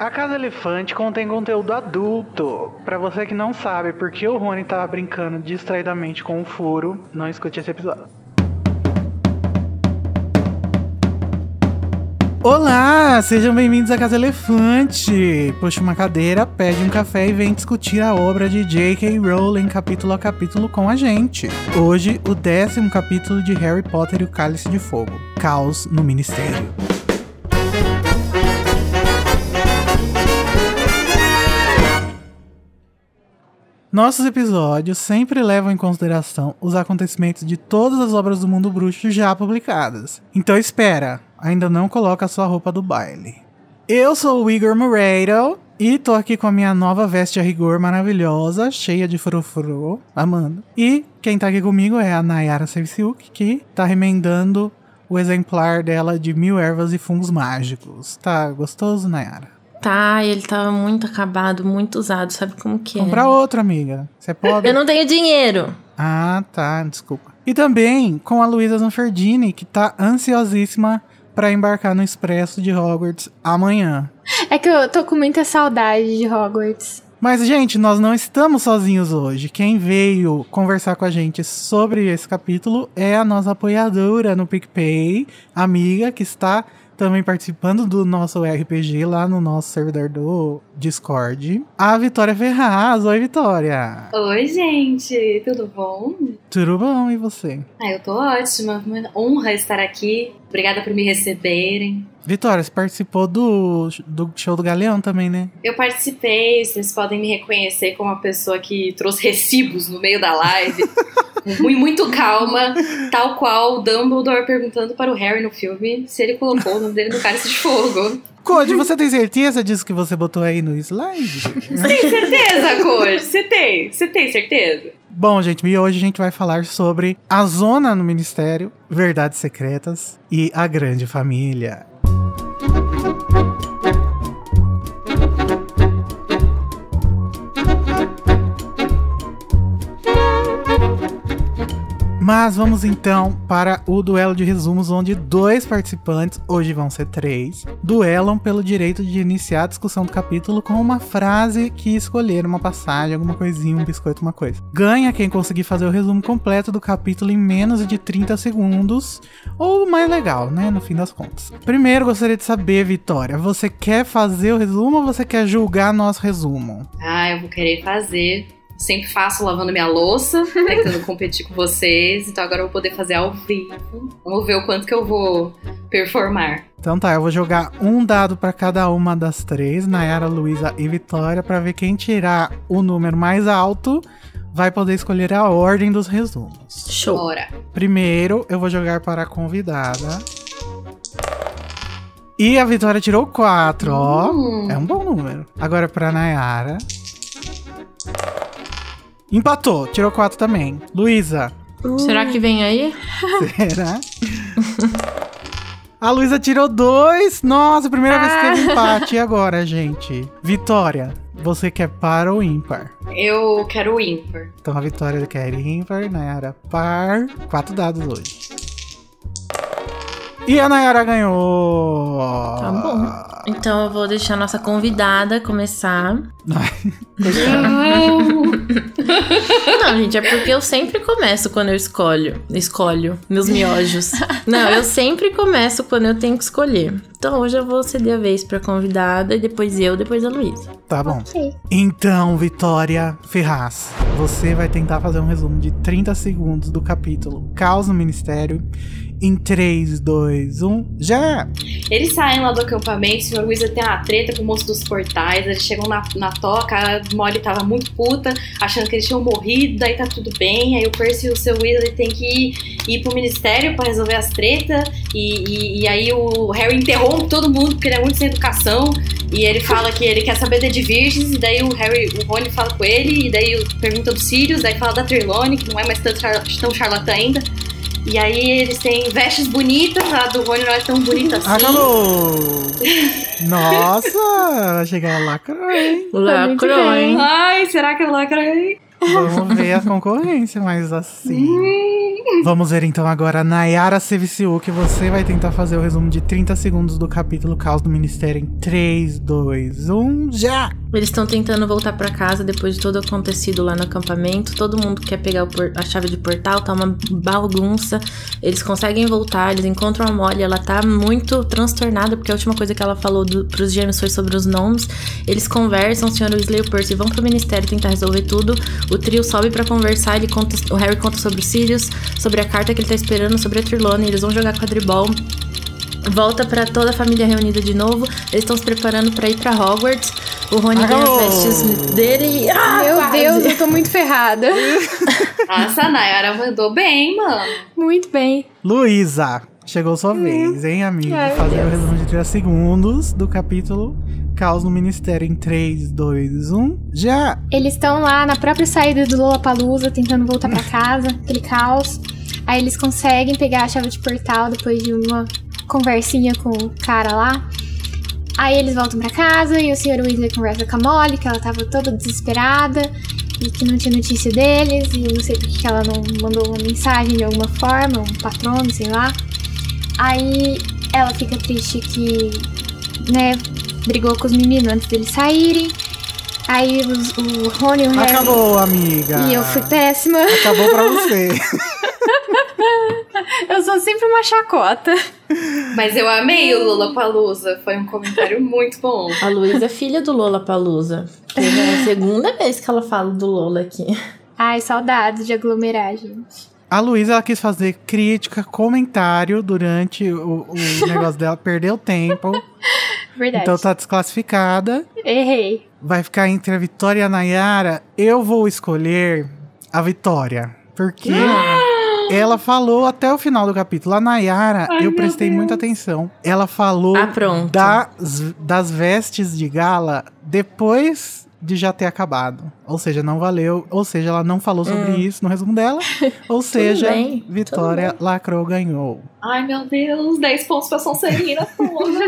A Casa Elefante contém conteúdo adulto. Pra você que não sabe por que o Rony tava brincando distraidamente com o furo, não escute esse episódio. Olá, sejam bem-vindos à Casa Elefante. Puxa uma cadeira, pede um café e vem discutir a obra de J.K. Rowling capítulo a capítulo com a gente. Hoje, o décimo capítulo de Harry Potter e o Cálice de Fogo. Caos no Ministério. Nossos episódios sempre levam em consideração os acontecimentos de todas as obras do mundo bruxo já publicadas. Então espera, ainda não coloca a sua roupa do baile. Eu sou o Igor Moreiro e tô aqui com a minha nova veste a rigor maravilhosa, cheia de frufru, amando. E quem tá aqui comigo é a Nayara Sevciuk, que tá remendando o exemplar dela de Mil Ervas e Fungos Mágicos. Tá gostoso, Nayara? Tá, ele tava muito acabado, muito usado, sabe como que é? Comprar outro, amiga. Você pode. Eu não tenho dinheiro. Ah, tá, desculpa. E também com a Luísa Zanferdini, que tá ansiosíssima para embarcar no Expresso de Hogwarts amanhã. É que eu tô com muita saudade de Hogwarts. Mas, gente, nós não estamos sozinhos hoje. Quem veio conversar com a gente sobre esse capítulo é a nossa apoiadora no PicPay, amiga que está também participando do nosso RPG lá no nosso servidor do Discord, a Vitória Ferraz. Oi, Vitória! Oi, gente! Tudo bom? Tudo bom, e você? Ah, eu tô ótima. Uma honra estar aqui. Obrigada por me receberem. Vitória, você participou do, do show do Galeão também, né? Eu participei, vocês podem me reconhecer como uma pessoa que trouxe recibos no meio da live. muito, muito calma, tal qual o Dumbledore perguntando para o Harry no filme se ele colocou o nome dele no cálice de fogo. Code, você tem certeza disso que você botou aí no slide? Você tem certeza, Code? Você tem? Você tem certeza? Bom, gente, e hoje a gente vai falar sobre a zona no ministério, verdades secretas e a grande família. Mas vamos então para o duelo de resumos, onde dois participantes, hoje vão ser três, duelam pelo direito de iniciar a discussão do capítulo com uma frase que escolher, uma passagem, alguma coisinha, um biscoito, uma coisa. Ganha quem conseguir fazer o resumo completo do capítulo em menos de 30 segundos, ou mais legal, né, no fim das contas. Primeiro, gostaria de saber, Vitória, você quer fazer o resumo ou você quer julgar nosso resumo? Ah, eu vou querer fazer sempre faço lavando minha louça, tentando competir com vocês. Então agora eu vou poder fazer ao vivo. Vamos ver o quanto que eu vou performar. Então tá, eu vou jogar um dado para cada uma das três, Nayara, Luísa e Vitória, para ver quem tirar o número mais alto vai poder escolher a ordem dos resumos. Show. Bora. Primeiro, eu vou jogar para a convidada. E a Vitória tirou 4, ó. Hum. É um bom número. Agora para Nayara. Empatou, tirou 4 também. Luísa. Será que vem aí? Será? A Luísa tirou 2. Nossa, primeira vez que teve empate. E agora, gente? Vitória, você quer par ou ímpar? Eu quero o ímpar. Então a Vitória quer ímpar, Nayara par. Quatro dados hoje. E a Nayara ganhou! Tá bom. Então eu vou deixar a nossa convidada começar. Não, gente, é porque eu sempre começo quando eu escolho. Escolho meus miojos. Não, eu sempre começo quando eu tenho que escolher. Então hoje eu vou ceder a vez pra convidada e depois eu, depois a Luísa. Tá bom. Ok. Então, Vitória Ferraz, você vai tentar fazer um resumo de 30 segundos do capítulo Caos no Ministério em 3, 2, 1, já! Eles saem lá do acampamento, o Sr. Weasley tem uma treta com o moço dos portais, eles chegam na, na toca, a Molly tava muito puta, achando que eles tinham morrido, daí tá tudo bem, aí o Percy e o Sr. Weasley tem que ir, ir pro ministério pra resolver as tretas, e, e, e aí o Harry interrompe todo mundo, porque ele é muito sem educação, e ele fala que ele quer saber de virgens, e daí o Harry, o Rony fala com ele, e daí pergunta do Sirius, daí fala da Trelawney, que não é mais tão, tão charlatã ainda, e aí eles têm vestes bonitas, a do Rony não é tão bonita assim. Acabou! Nossa, vai chegar lacrou, hein? Lacrou, hein? Ai, será que eu lacrei? Vamos ver a concorrência, mas assim. Vamos ver então agora a Nayara Seviciu, que você vai tentar fazer o resumo de 30 segundos do capítulo Caos do Ministério em 3, 2, 1, já! Eles estão tentando voltar pra casa depois de tudo acontecido lá no acampamento. Todo mundo quer pegar a chave de portal, tá uma bagunça. Eles conseguem voltar, eles encontram a Molly, ela tá muito transtornada, porque a última coisa que ela falou do, pros gêmeos foi sobre os nomes. Eles conversam, o Sr. Weasley e o Percy vão pro ministério tentar resolver tudo. O trio sobe pra conversar, ele conta, o Harry conta sobre os Sirius, sobre a carta que ele tá esperando, sobre a Trelawney, eles vão jogar quadribol. Volta pra toda a família reunida de novo. Eles estão se preparando pra ir pra Hogwarts. O Rony ganha as vestes dele e. Ah, Meu quase. Deus, eu tô muito ferrada. Nossa, a Nayara mandou bem, mano. muito bem. Luísa, chegou sua vez, hein, amigo? Ai, Fazer o Deus. resumo de 30 segundos do capítulo Caos no Ministério em 3, 2, 1, já! Eles estão lá na própria saída do Lollapalooza, tentando voltar pra casa, aquele caos. Aí eles conseguem pegar a chave de portal depois de uma conversinha com o cara lá. Aí eles voltam pra casa e o Sr. Weasley conversa com a Molly, que ela tava toda desesperada e que não tinha notícia deles e não sei por que que ela não mandou uma mensagem de alguma forma, um patrono, sei lá. Aí ela fica triste que, né, brigou com os meninos antes deles saírem. Aí os- o Rony e o Harry Acabou, amiga! e eu fui péssima. Acabou pra você. Eu sou sempre uma chacota. Mas eu amei o Lollapalooza. Foi um comentário muito bom. A Luísa é filha do Lola Palusa. É a segunda vez que ela fala do Lola aqui. Ai, saudades de aglomerar, gente. A Luísa, ela quis fazer crítica, comentário durante o, o negócio dela, perdeu tempo, Verdade. então tá desclassificada. Errei. Vai ficar entre a Vitória e a Nayara. Eu vou escolher a Vitória, porque ela falou até o final do capítulo. A Nayara, Ai, eu prestei Deus. muita atenção. Ela falou Ah, das, das vestes de gala depois de já ter acabado. Ou seja, não valeu. Ou seja, ela não falou sobre isso no resumo dela. Ou seja, bem, Vitória lacrou, ganhou. Ai, meu Deus. 10 pontos pra Sonserina, porra.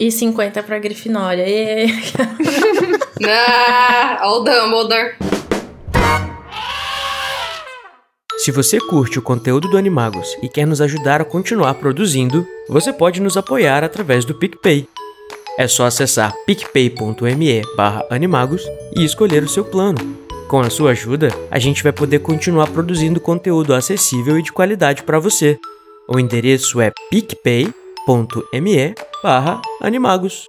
E 50 pra Grifinória. E... ah, o Dumbledore. Se você curte o conteúdo do Animagos e quer nos ajudar a continuar produzindo, você pode nos apoiar através do PicPay. É só acessar picpay.me animagos e escolher o seu plano. Com a sua ajuda, a gente vai poder continuar produzindo conteúdo acessível e de qualidade para você. O endereço é picpay.me animagos.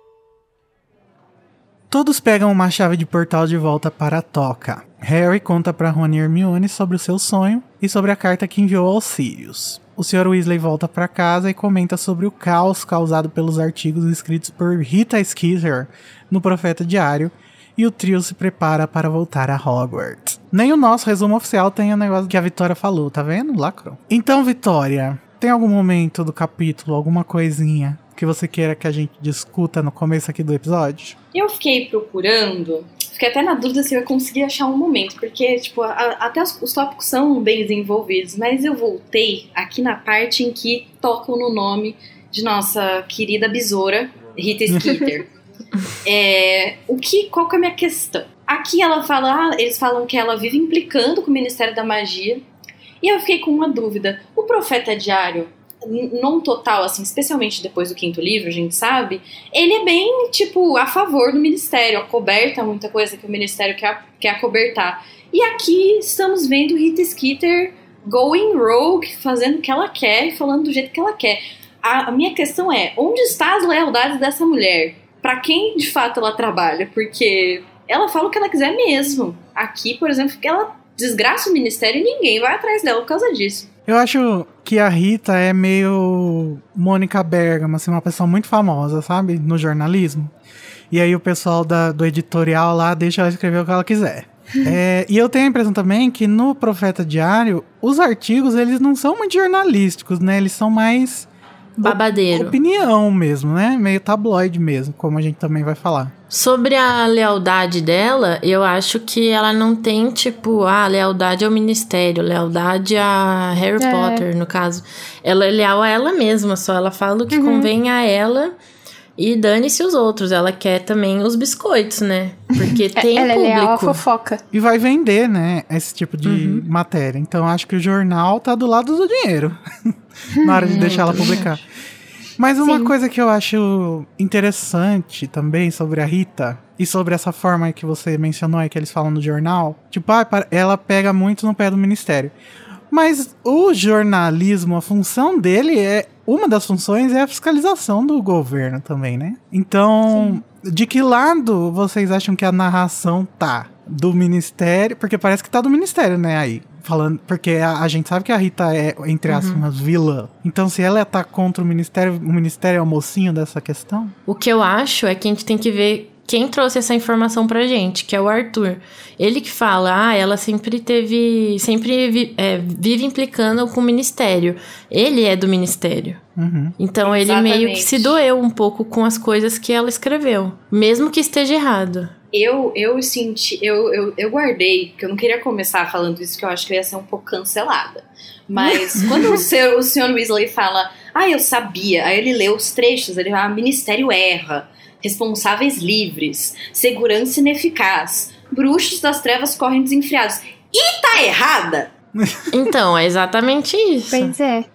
Todos pegam uma chave de portal de volta para a toca. Harry conta para Rony e Hermione sobre o seu sonho e sobre a carta que enviou aos Sirius. O Sr. Weasley volta para casa e comenta sobre o caos causado pelos artigos escritos por Rita Skeeter no Profeta Diário e o trio se prepara para voltar a Hogwarts. Nem o nosso resumo oficial tem o negócio que a Vitória falou, tá vendo? Lacrou. Então, Vitória, tem algum momento do capítulo, alguma coisinha que você queira que a gente discuta no começo aqui do episódio? Eu fiquei procurando, fiquei até na dúvida se eu ia conseguir achar um momento, porque, tipo, a- até os, os tópicos são bem desenvolvidos, mas eu voltei aqui na parte em que tocam no nome de nossa querida besoura, Rita Skeeter. É, o que, qual que é a minha questão? Aqui ela fala, ah, eles falam que ela vive implicando com o Ministério da Magia, e eu fiquei com uma dúvida. O Profeta Diário, n- não total, assim, especialmente depois do quinto livro, a gente sabe, ele é bem, tipo, a favor do Ministério, acoberta muita coisa que o Ministério quer, quer acobertar. E aqui estamos vendo Rita Skeeter going rogue, fazendo o que ela quer e falando do jeito que ela quer. A, a minha questão é, onde está as lealdades dessa mulher? Pra quem de fato ela trabalha? Porque ela fala o que ela quiser mesmo. Aqui, por exemplo, que ela desgraça o Ministério e ninguém vai atrás dela por causa disso. Eu acho que a Rita é meio Mônica Bergamo, assim, uma pessoa muito famosa, sabe? No jornalismo. E aí o pessoal da- do editorial lá deixa ela escrever o que ela quiser. É, e eu tenho a impressão também que no Profeta Diário, os artigos, eles não são muito jornalísticos, né? Eles são mais Babadeiro. opinião mesmo, né? Meio tabloide mesmo, como a gente também vai falar. Sobre a lealdade dela, eu acho que ela não tem, tipo, ah, lealdade ao ministério, lealdade a Harry É. Potter, no caso. Ela é leal a ela mesma, só ela fala o que convém a ela. E dane-se os outros, ela quer também os biscoitos, né? Porque tem ela público. é leal à fofoca. E vai vender, né, esse tipo de matéria. Então acho que o jornal tá do lado do dinheiro. na hora de deixar ela publicar. Mas uma Sim. coisa que eu acho interessante também sobre a Rita e sobre essa forma que você mencionou aí que eles falam no jornal, tipo, ah, ela pega muito no pé do ministério. Mas o jornalismo, a função dele é. Uma das funções é a fiscalização do governo também, né? Então, de que lado vocês acham que a narração tá? Do ministério? Porque parece que tá do ministério, né? Aí. Falando, porque a, a gente sabe que a Rita é, entre aspas, uma vilã. Então, se ela tá contra o ministério, o ministério é o mocinho dessa questão? O que eu acho é que a gente tem que ver quem trouxe essa informação pra gente, que é o Arthur. Ele que fala, ah, ela sempre teve. sempre vi- é, vive implicando com o ministério. Ele é do ministério. Uhum. Então ele meio que Exatamente. se doeu um pouco com as coisas que ela escreveu. Mesmo que esteja errado. Eu, eu senti, eu, eu, eu guardei, porque eu não queria começar falando isso, que eu acho que eu ia ser um pouco cancelada. Mas quando o senhor, o senhor Weasley fala, ah, eu sabia, aí ele lê os trechos, ele fala, ministério erra, responsáveis livres, segurança ineficaz, bruxos das trevas correm desenfreados. E tá errada? Então, é exatamente isso. Pois é.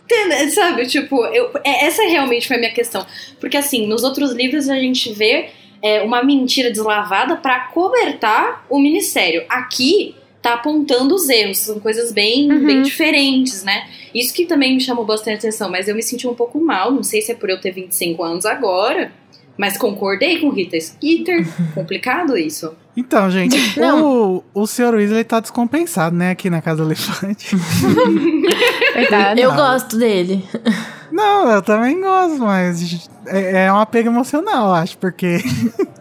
Sabe, tipo, eu, é- essa realmente foi a minha questão. Porque assim, nos outros livros a gente vê é, uma mentira deslavada pra cobertar o ministério. Aqui tá apontando os erros, são coisas bem, Uhum. bem diferentes, né? Isso que também me chamou bastante atenção, mas eu me senti um pouco mal, não sei se é por eu ter 25 anos agora, mas concordei com Rita Skeeter. Complicado isso. Então, gente, Não. o, o Sr. Weasley tá descompensado, né, aqui na Casa do Elefante. Verdade. Eu Não. gosto dele. Não, eu também gosto, mas é, é um apego emocional, eu acho, porque.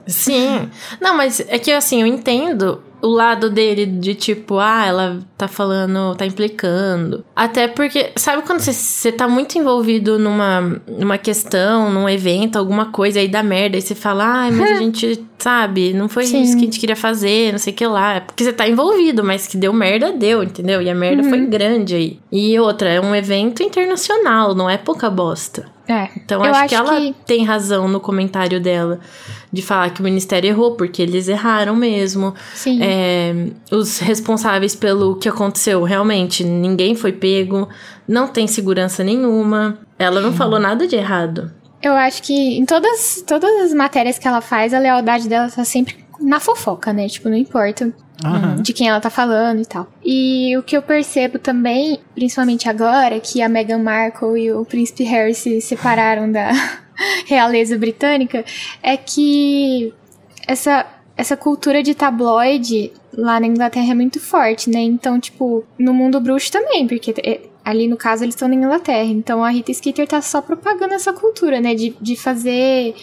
Sim. Não, mas é que assim, eu entendo o lado dele de tipo, ah, ela tá falando, tá implicando. Até porque, sabe quando você, você tá muito envolvido numa, numa questão, num evento, alguma coisa, aí dá merda, aí você fala, ai, mas a gente, sabe, não foi Sim. isso que a gente queria fazer, não sei o que lá. Porque você tá envolvido, mas que deu merda, deu, entendeu? E a merda foi grande aí. E outra, é um evento internacional, não é pouca bosta. É. Então Eu acho, acho que ela que- tem razão no comentário dela de falar que o ministério errou, porque eles erraram mesmo. Sim. É, os responsáveis pelo que aconteceu, realmente, ninguém foi pego, não tem segurança nenhuma. Ela não falou nada de errado. Eu acho que em todas, todas as matérias que ela faz, a lealdade dela tá sempre na fofoca, né? Tipo, não importa Aham. de quem ela tá falando e tal. E o que eu percebo também, principalmente agora, que a Meghan Markle e o príncipe Harry se separaram da realeza britânica, é que essa, essa cultura de tabloide lá na Inglaterra é muito forte, né? Então, tipo, no mundo bruxo também, porque é, ali no caso eles estão na Inglaterra. Então a Rita Skeeter tá só propagando essa cultura, né? De, de fazer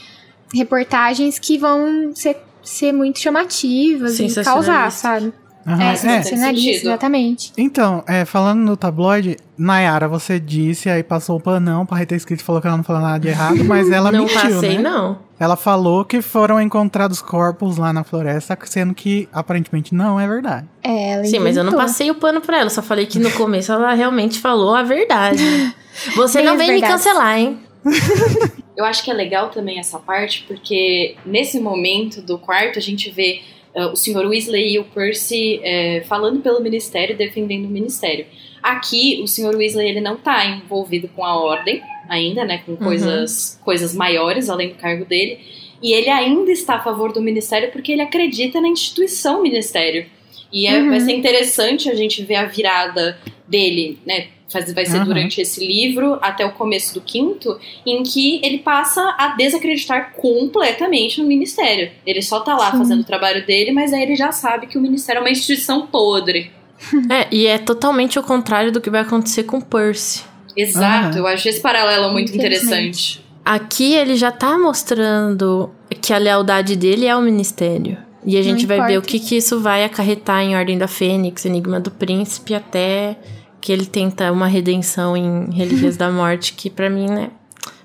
reportagens que vão ser, ser muito chamativas e causar, sabe? Aham. É, É, exatamente. Então, é, falando no tabloide, Nayara, você disse, aí passou o panão pra Rita Skeeter, falou que ela não falou nada de errado, mas ela não mentiu, passei, né? não. Ela falou que foram encontrados corpos lá na floresta, sendo que aparentemente não é verdade. É, ela Sim, mas eu não passei o pano pra ela, só falei que no começo ela realmente falou a verdade. Você Bem não vem me cancelar, hein? Eu acho que é legal também essa parte, porque nesse momento do quarto a gente vê o Sr. Weasley e o Percy eh, falando pelo ministério, defendendo o ministério. Aqui, o Sr. Weasley ele não tá envolvido com a ordem ainda, né? Com coisas, coisas maiores além do cargo dele. E ele ainda está a favor do ministério porque ele acredita na instituição ministério. E é- Uhum. vai ser interessante a gente ver a virada dele, né? Faz- Vai ser Uhum. durante esse livro até o começo do quinto, em que ele passa a desacreditar completamente no ministério. Ele só tá lá Sim. fazendo o trabalho dele, mas aí ele já sabe que o ministério é uma instituição podre. É, e é totalmente o contrário do que vai acontecer com o Percy. Exato, Aham. eu acho esse paralelo muito interessante. Aqui ele já tá mostrando que a lealdade dele é ao ministério. E a gente vai ver o importa. que, que isso vai acarretar em Ordem da Fênix, Enigma do Príncipe, até que ele tenta uma redenção em Relíquias da Morte, que pra mim, né?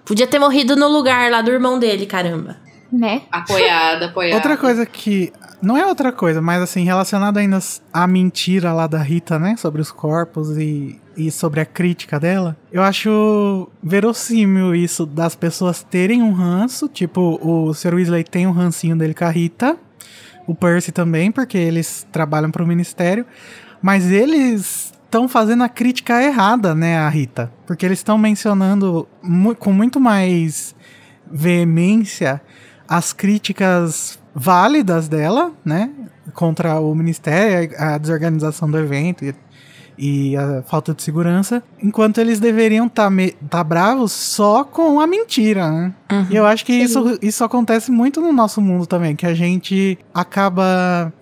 Podia ter morrido no lugar lá do irmão dele, caramba. Né? Apoiada, apoiada. Outra coisa que Não é outra coisa, mas assim, relacionado ainda à mentira lá da Rita, né? Sobre os corpos e, e sobre a crítica dela. Eu acho verossímil isso das pessoas terem um ranço. Tipo, o Sr. Weasley tem um rancinho dele com a Rita. O Percy também, porque eles trabalham pro ministério. Mas eles estão fazendo a crítica errada, né, a Rita? Porque eles estão mencionando mu com muito mais veemência as críticas válidas dela, né, contra o ministério, a desorganização do evento e, e a falta de segurança, enquanto eles deveriam estar tá tá bravos só com a mentira, né? Uhum. E eu acho que isso, isso acontece muito no nosso mundo também, que a gente acaba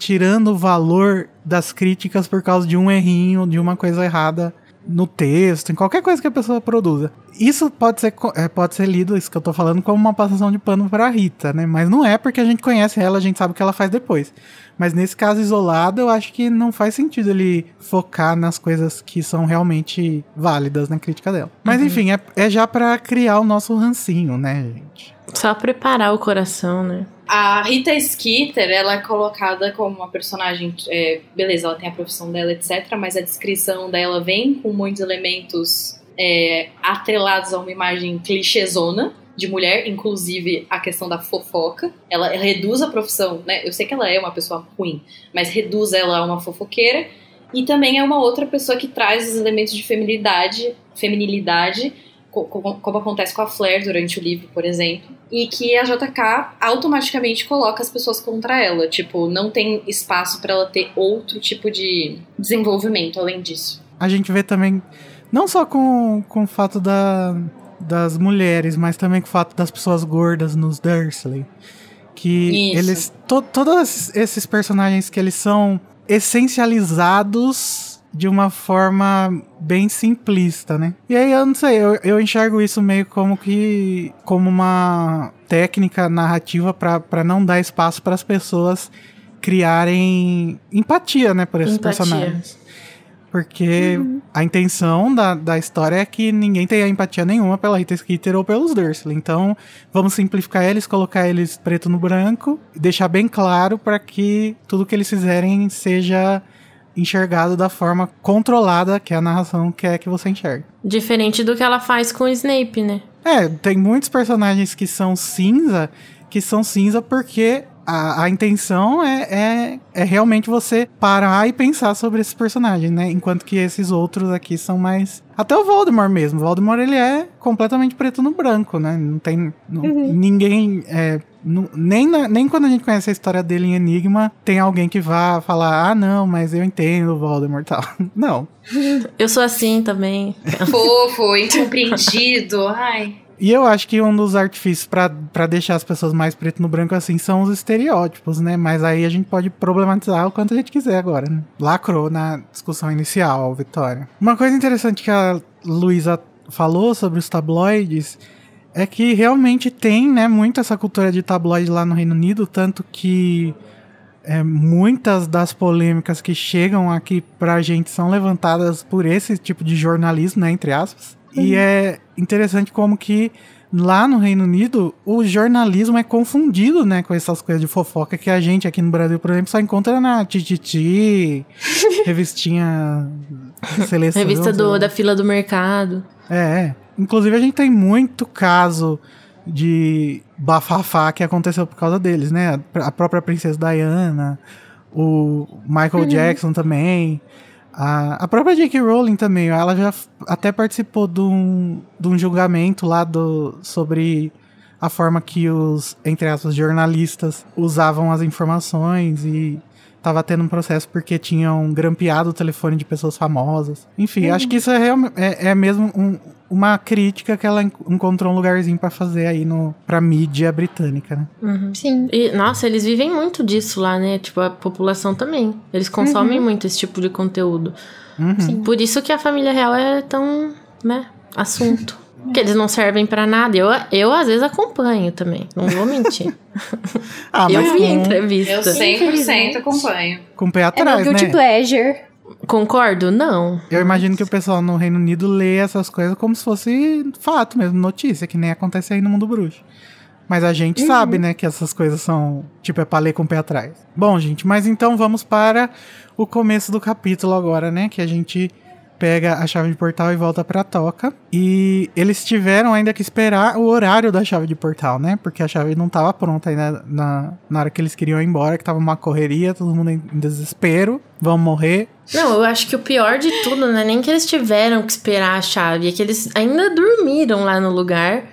tirando o valor das críticas por causa de um errinho, de uma coisa errada no texto, em qualquer coisa que a pessoa produza. Isso pode ser, é, pode ser lido, isso que eu tô falando, como uma passação de pano pra Rita, né? Mas não é porque a gente conhece ela, a gente sabe o que ela faz depois. Mas nesse caso isolado, eu acho que não faz sentido ele focar nas coisas que são realmente válidas na crítica dela. Mas Uhum. enfim, é, é já pra criar o nosso rancinho, né, gente? Só preparar o coração, né? A Rita Skeeter, ela é colocada como uma personagem. é, beleza, ela tem a profissão dela, etc. Mas a descrição dela vem com muitos elementos é, atrelados a uma imagem clichêzona de mulher, inclusive a questão da fofoca. Ela reduz a profissão, né? Eu sei que ela é uma pessoa ruim, mas reduz ela a uma fofoqueira. E também é uma outra pessoa que traz os elementos de feminilidade, feminilidade como acontece com a Flair durante o livro, por exemplo, e que a JK automaticamente coloca as pessoas contra ela, tipo, não tem espaço pra ela ter outro tipo de desenvolvimento além disso. A gente vê também, não só com, com o fato da, das mulheres, mas também com o fato das pessoas gordas nos Dursley. Que Isso. eles. To, todos esses personagens que eles são essencializados de uma forma bem simplista, né? E aí eu não sei, eu, eu enxergo isso meio como que. como uma técnica narrativa pra não dar espaço para as pessoas criarem empatia, né, por esses Empatia. personagens. Porque a intenção da, da história é que ninguém tenha empatia nenhuma pela Rita Skeeter ou pelos Dursley. Então, vamos simplificar eles, colocar eles preto no branco, e deixar bem claro para que tudo que eles fizerem seja enxergado da forma controlada que a narração quer que você enxergue. Diferente do que ela faz com o Snape, né? É, tem muitos personagens que são cinza, que são cinza porque a, a intenção é, é, é realmente você parar e pensar sobre esses personagens, né? Enquanto que esses outros aqui são mais. Até o Voldemort mesmo. O Voldemort ele é completamente preto no branco, né? Não tem. não- Ninguém. é, não- nem, na- nem quando a gente conhece a história dele em Enigma, tem alguém que vá falar: ah, não, mas eu entendo o Voldemort e tal. Não. Eu sou assim também. Fofo, incompreendido, ai. E eu acho que um dos artifícios pra deixar as pessoas mais preto no branco assim são os estereótipos, né? Mas aí a gente pode problematizar o quanto a gente quiser agora, né? Lacrou na discussão inicial, Vitória. Uma coisa interessante que a Luísa falou sobre os tabloides é que realmente tem, né, muito essa cultura de tabloide lá no Reino Unido, tanto que é, muitas das polêmicas que chegam aqui pra gente são levantadas por esse tipo de jornalismo, né, entre aspas. E é interessante como que lá no Reino Unido o jornalismo é confundido, né, com essas coisas de fofoca que a gente aqui no Brasil, por exemplo, só encontra na Tititi, revistinha seleção. Revista do, da fila do mercado. É, é. Inclusive a gente tem muito caso de bafafá que aconteceu por causa deles, né? A própria Princesa Diana, o Michael Jackson também. A, a própria J.K. Rowling também, ela já até participou de um, de um julgamento lá do, sobre a forma que os, entre aspas, jornalistas usavam as informações e tava tendo um processo porque tinham grampeado o telefone de pessoas famosas. Enfim, acho que isso é, realme- é, é mesmo um- uma crítica que ela en- encontrou um lugarzinho pra fazer aí no, pra mídia britânica, né? Uhum. Sim. E, nossa, eles vivem muito disso lá, né? Tipo, a população também. Eles consomem muito esse tipo de conteúdo. Uhum. Por isso que a família real é tão, né, assunto. Porque eles não servem pra nada. Eu, eu às vezes acompanho também, não vou mentir. Ah, eu mas vi a com, entrevista. Eu 100% Infelizmente. acompanho. com o pé É atrás, meu guilty né? pleasure. Concordo? Não. Eu imagino que o pessoal no Reino Unido lê essas coisas como se fosse fato mesmo, notícia, que nem acontece aí no mundo bruxo. Mas a gente sabe, né, que essas coisas são, tipo, é pra ler com o pé atrás. Bom, gente, mas então vamos para o começo do capítulo agora, né, que a gente pega a chave de portal e volta pra toca. E eles tiveram ainda que esperar o horário da chave de portal, né? Porque a chave não tava pronta ainda na, na hora que eles queriam ir embora, que tava uma correria, todo mundo em desespero, vão morrer. Não, eu acho que o pior de tudo não é nem que eles tiveram que esperar a chave, é que eles ainda dormiram lá no lugar,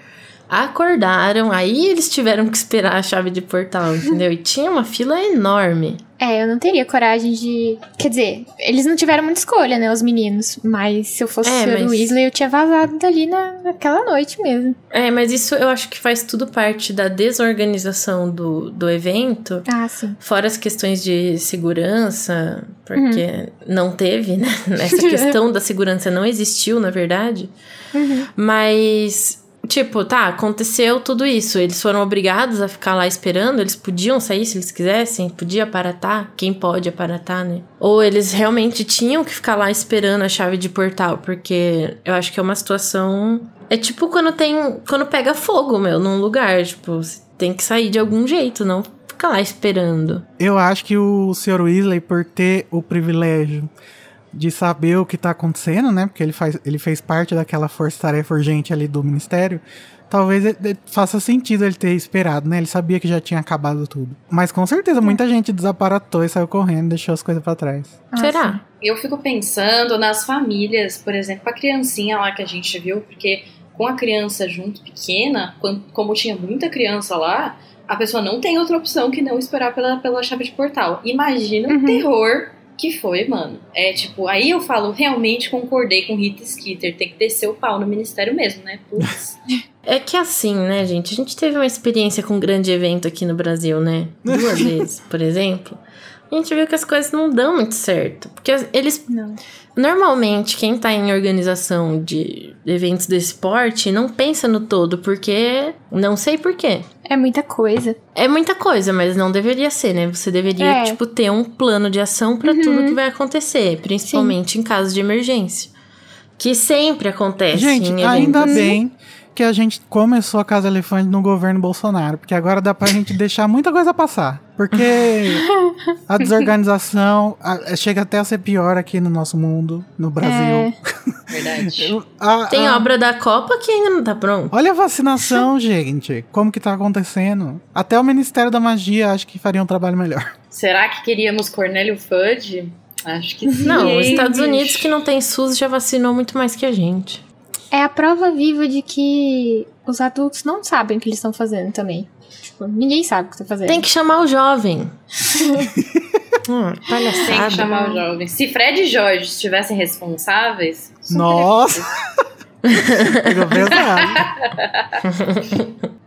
acordaram, aí eles tiveram que esperar a chave de portal, entendeu? E tinha uma fila enorme. É, eu não teria coragem de. Quer dizer, eles não tiveram muita escolha, né, os meninos. Mas se eu fosse É, o mas- Weasley, eu tinha vazado dali na, naquela noite mesmo. É, mas isso eu acho que faz tudo parte da desorganização do, do evento. Ah, sim. Fora as questões de segurança, porque não teve, né? Essa questão da segurança não existiu, na verdade. Mas, tipo, tá, aconteceu tudo isso. Eles foram obrigados a ficar lá esperando. Eles podiam sair se eles quisessem, podia aparatar. Quem pode aparatar, né? Ou eles realmente tinham que ficar lá esperando a chave de portal, porque eu acho que é uma situação. É tipo quando tem. Quando pega fogo, meu, num lugar. Tipo, você tem que sair de algum jeito, não ficar lá esperando. Eu acho que o Sr. Weasley, por ter o privilégio de saber o que tá acontecendo, né? Porque ele, faz, ele fez parte daquela força-tarefa urgente ali do Ministério. Talvez ele- ele faça sentido ele ter esperado, né? Ele sabia que já tinha acabado tudo. Mas com certeza muita gente desaparatou e saiu correndo, deixou as coisas pra trás. Ah, Será? Eu fico pensando nas famílias, por exemplo, a criancinha lá que a gente viu, porque com a criança junto, pequena, quan- como tinha muita criança lá, a pessoa não tem outra opção que não esperar pela, pela chave de portal. Imagina o Uhum. terror que foi, mano. É tipo, aí eu falo, realmente concordei com Rita Skeeter, tem que descer o pau no ministério mesmo, né? Putz. É que assim, né, gente? A gente teve uma experiência com um grande evento aqui no Brasil, né? Duas vezes, por exemplo. A gente viu que as coisas não dão muito certo. Porque eles. Não. Normalmente, quem tá em organização de eventos desse porte não pensa no todo, porque. Não sei porquê. É muita coisa. É muita coisa, mas não deveria ser, né? Você deveria, É. tipo, ter um plano de ação pra tudo que vai acontecer, principalmente em caso de emergência. Que sempre acontece Gente, em ainda bem que a gente começou a Casa Elefante no governo Bolsonaro, porque agora dá pra gente deixar muita coisa passar. Porque a desorganização a- chega até a ser pior aqui no nosso mundo, no Brasil. Verdade. A- Tem a- obra da Copa que ainda não tá pronta. Olha a vacinação, gente. Como que tá acontecendo? Até o Ministério da Magia acho que faria um trabalho melhor. Será que queríamos Cornélio Fudge? Acho que sim. Não, os Estados? Unidos que não tem SUS já vacinou muito mais que a gente. É a prova viva de que os adultos não sabem o que eles estão fazendo também. Tipo, ninguém sabe o que tá fazendo. Tem que chamar o jovem. hum, Tem palhaçada. que chamar o jovem. Se Fred e Jorge estivessem responsáveis. Nossa!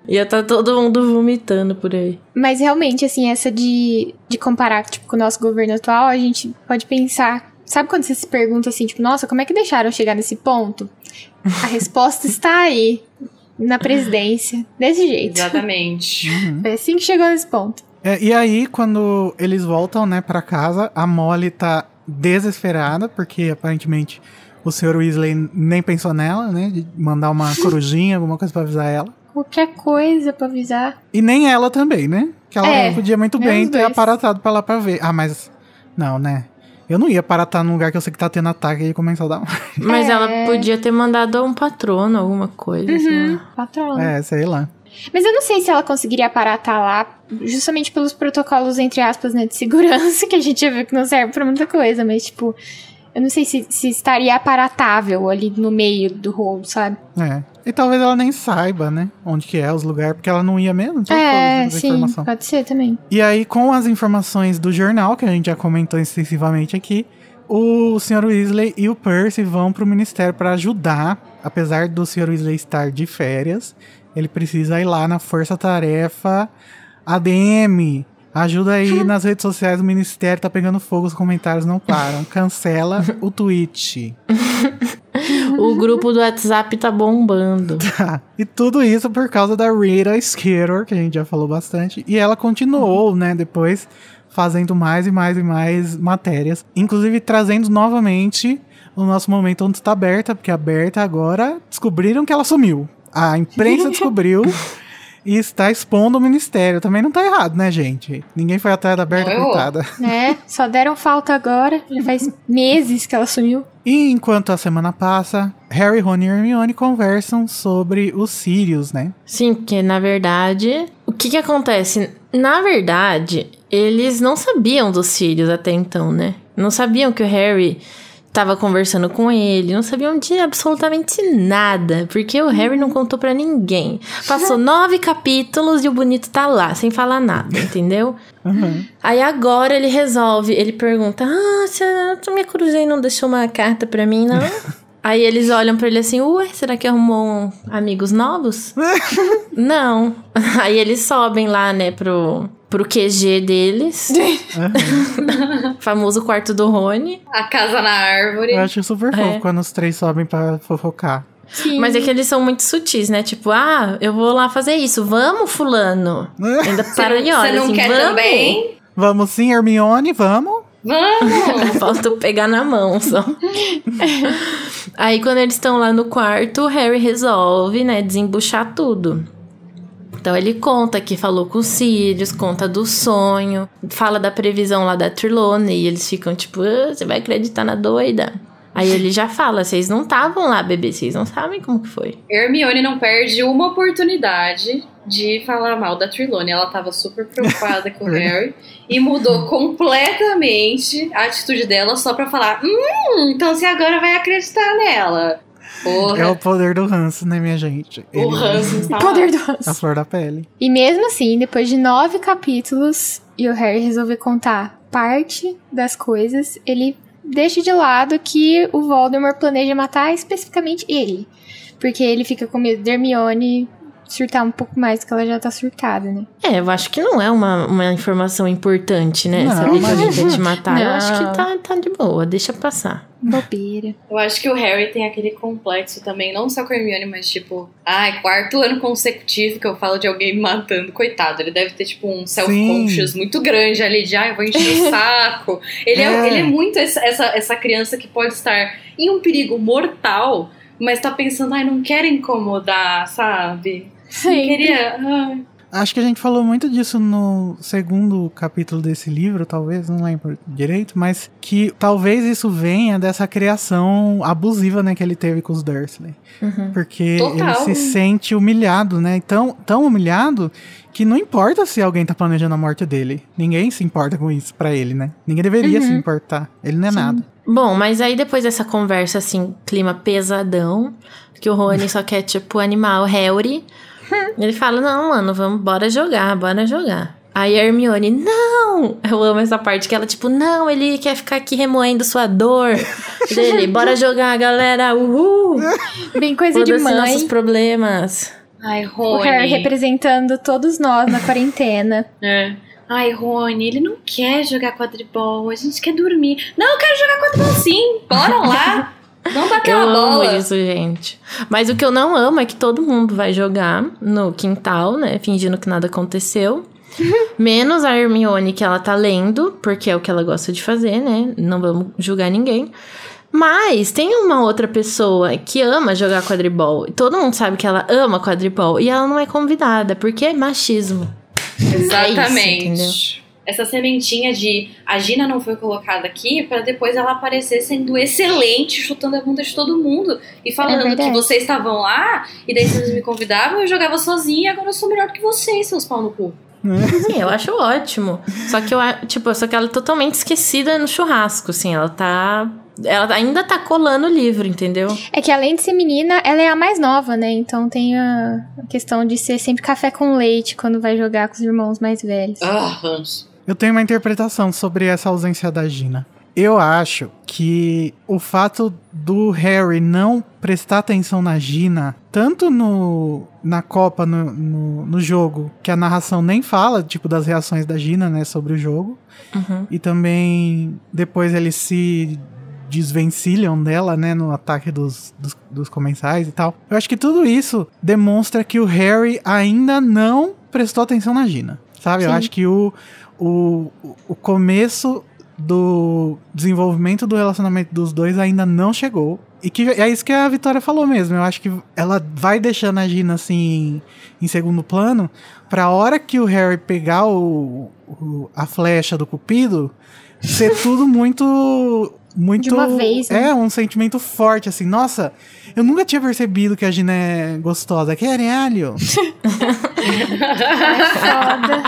Ia tá todo mundo vomitando por aí. Mas realmente, assim, essa de, de comparar tipo, com o nosso governo atual, a gente pode pensar. Sabe quando você se pergunta assim, tipo, nossa, como é que deixaram eu chegar nesse ponto? A resposta está aí, na presidência, desse jeito. Exatamente. Foi assim que chegou nesse ponto. É, e aí, quando eles voltam, né, pra casa, a Molly tá desesperada, porque aparentemente o Sr. Weasley nem pensou nela, né, de mandar uma corujinha, alguma coisa pra avisar ela. Qualquer coisa pra avisar. E nem ela também, né? Que ela É, podia muito bem ter dois. aparatado pra lá pra ver. Ah, mas. Não, né? Eu não ia aparatar num lugar que eu sei que tá tendo ataque e começar a dar. Mas É. ela podia ter mandado um patrono, alguma coisa. assim. Patrona. é, sei lá. Mas eu não sei se ela conseguiria aparatar lá, justamente pelos protocolos, entre aspas, né, de segurança, que a gente já viu que não serve pra muita coisa, mas, tipo, eu não sei se, se estaria aparatável ali no meio do rolo, sabe? É. E talvez ela nem saiba, né? Onde que é os lugares, porque ela não ia mesmo. Então é, sim, pode ser também. E aí, com as informações do jornal, que a gente já comentou extensivamente aqui, o Sr. Weasley e o Percy vão pro ministério para ajudar. Apesar do Sr. Weasley estar de férias, ele precisa ir lá na Força Tarefa ADM. Ajuda aí nas redes sociais do ministério, tá pegando fogo, os comentários não param. Cancela o tweet. O grupo do WhatsApp tá bombando. Tá. E tudo isso por causa da Rita Skeeter, que a gente já falou bastante. E ela continuou, né, depois fazendo mais e mais e mais matérias. Inclusive trazendo novamente o nosso momento onde está aberta, porque a Berta agora descobriram que ela sumiu. A imprensa descobriu e está expondo o ministério. Também não tá errado, né, gente? Ninguém foi atrás da Berta, Não coitada. né? Só deram falta agora. Já faz meses que ela sumiu. E enquanto a semana passa, Harry, Ron e Hermione conversam sobre os Sirius, né? Sim, porque na verdade, o que que acontece? Na verdade, eles não sabiam dos Sirius até então, né? Não sabiam que o Harry tava conversando com ele, não sabiam de absolutamente nada, porque o Harry não contou pra ninguém. Passou nove capítulos e o bonito tá lá, sem falar nada, entendeu? Uhum. Aí agora ele resolve, ele pergunta: Ah, você, minha cruzei não deixou uma carta pra mim, não? Aí eles olham pra ele assim: Ué, será que arrumou um- amigos novos? não. Aí eles sobem lá, né, pro, pro QG deles, famoso quarto do Rony. A casa na árvore. Eu acho super fofo É. quando os três sobem pra fofocar. Sim. Mas é que eles são muito sutis, né? Tipo, ah, eu vou lá fazer isso, vamos, Fulano. Ainda para e Você olha não assim, quer vamos. também? Vamos sim, Hermione, vamos. Vamos! Falta pegar na mão só. Aí quando eles estão lá no quarto, o Harry resolve, né, desembuchar tudo. Então ele conta que falou com os Sirius, conta do sonho, fala da previsão lá da Trelawney, e eles ficam tipo, "Ah, você vai acreditar na doida? Aí ele já fala, vocês não estavam lá, bebê, vocês não sabem como que foi. Hermione não perde uma oportunidade de falar mal da Trelawney. Ela tava super preocupada com o Harry e mudou completamente a atitude dela só pra falar: Hum, então você agora vai acreditar nela. Porra, É o poder do ranço, né, minha gente? o Ele- Hans está Poder do A ranço. flor da pele. E mesmo assim, depois de nove capítulos e o Harry resolver contar parte das coisas, ele deixa de lado que o Voldemort planeja matar especificamente ele. Porque ele fica com medo de Hermione surtar um pouco mais do que ela já tá surtada, né? É, eu acho que não é uma, uma informação importante, né? Não, Saber que mas- alguém quer te matar. Eu Não. acho que tá, tá de boa, deixa passar. Bobeira. Eu acho que o Harry tem aquele complexo também, não só com a Hermione, mas tipo, ai, quarto ano consecutivo que eu falo de alguém me matando. Coitado, ele deve ter tipo um self-conscious muito grande ali de, ai, eu vou encher o saco. Ele é, É. ele é muito essa, essa, essa criança que pode estar em um perigo mortal, mas tá pensando, ai, não quero incomodar, sabe? Não Sim. queria. ai. Acho que a gente falou muito disso no segundo capítulo desse livro, talvez, não lembro direito, mas que talvez isso venha dessa criação abusiva, né, que ele teve com os Dursley. Uhum. Porque Total. ele se sente humilhado, né? Tão, tão humilhado que não importa se alguém tá planejando a morte dele. Ninguém se importa com isso pra ele, né? Ninguém deveria se importar. Ele não é nada. Bom, mas aí depois dessa conversa, assim, clima pesadão, que o Rony só quer, tipo, animar o Harry, ele fala, não, mano, vamos, bora jogar, bora jogar. Aí a Hermione, não! Eu amo essa parte que ela, tipo, não, ele quer ficar aqui remoendo sua dor. Dele, bora jogar, galera, uhul! Bem coisa de mãe. nossos problemas. Ai, O Rony. Harry representando todos nós na quarentena. É. Ai, Rony, ele não quer jogar quadribol, a gente quer dormir. Não, eu quero jogar quadribol sim, bora lá. Vamos bater Eu amo bola. isso, gente. Mas o que eu não amo é que todo mundo vai jogar no quintal, né? Fingindo que nada aconteceu. Menos a Hermione, que ela tá lendo, porque é o que ela gosta de fazer, né? Não vamos julgar ninguém. Mas tem uma outra pessoa que ama jogar quadribol. Todo mundo sabe que ela ama quadribol. E ela não é convidada, porque é machismo. Exatamente. É isso, Essa sementinha de a Gina não foi colocada aqui pra depois ela aparecer sendo excelente, chutando a bunda de todo mundo e falando É que vocês estavam lá e daí vocês me convidavam, eu jogava sozinha e agora eu sou melhor que vocês, seus pau no cu. Sim, eu acho ótimo. Só que eu, tipo, só que ela é totalmente esquecida no churrasco, assim. Ela tá. Ela ainda tá colando o livro, entendeu? É que além de ser menina, ela é a mais nova, né? Então tem a a questão de ser sempre café com leite quando vai jogar com os irmãos mais velhos. Ah, Hans. Eu tenho uma interpretação sobre essa ausência da Gina. Eu acho que o fato do Harry não prestar atenção na Gina, tanto no, na Copa, no, no, no jogo, que a narração nem fala, tipo, das reações da Gina, né, sobre o jogo, Uhum. e também depois eles se desvencilham dela, né, no ataque dos, dos, dos comensais e tal. Eu acho que tudo isso demonstra que o Harry ainda não prestou atenção na Gina, sabe? Eu Sim. acho que o, o, o começo do desenvolvimento do relacionamento dos dois ainda não chegou. E que é isso que a Vitória falou mesmo. Eu acho que ela vai deixando a Gina assim em segundo plano pra hora que o Harry pegar o, o- a flecha do Cupido ser tudo muito muito De uma vez, né? é um sentimento forte assim. Nossa, eu nunca tinha percebido que a Gina é gostosa. Caralho. Foda.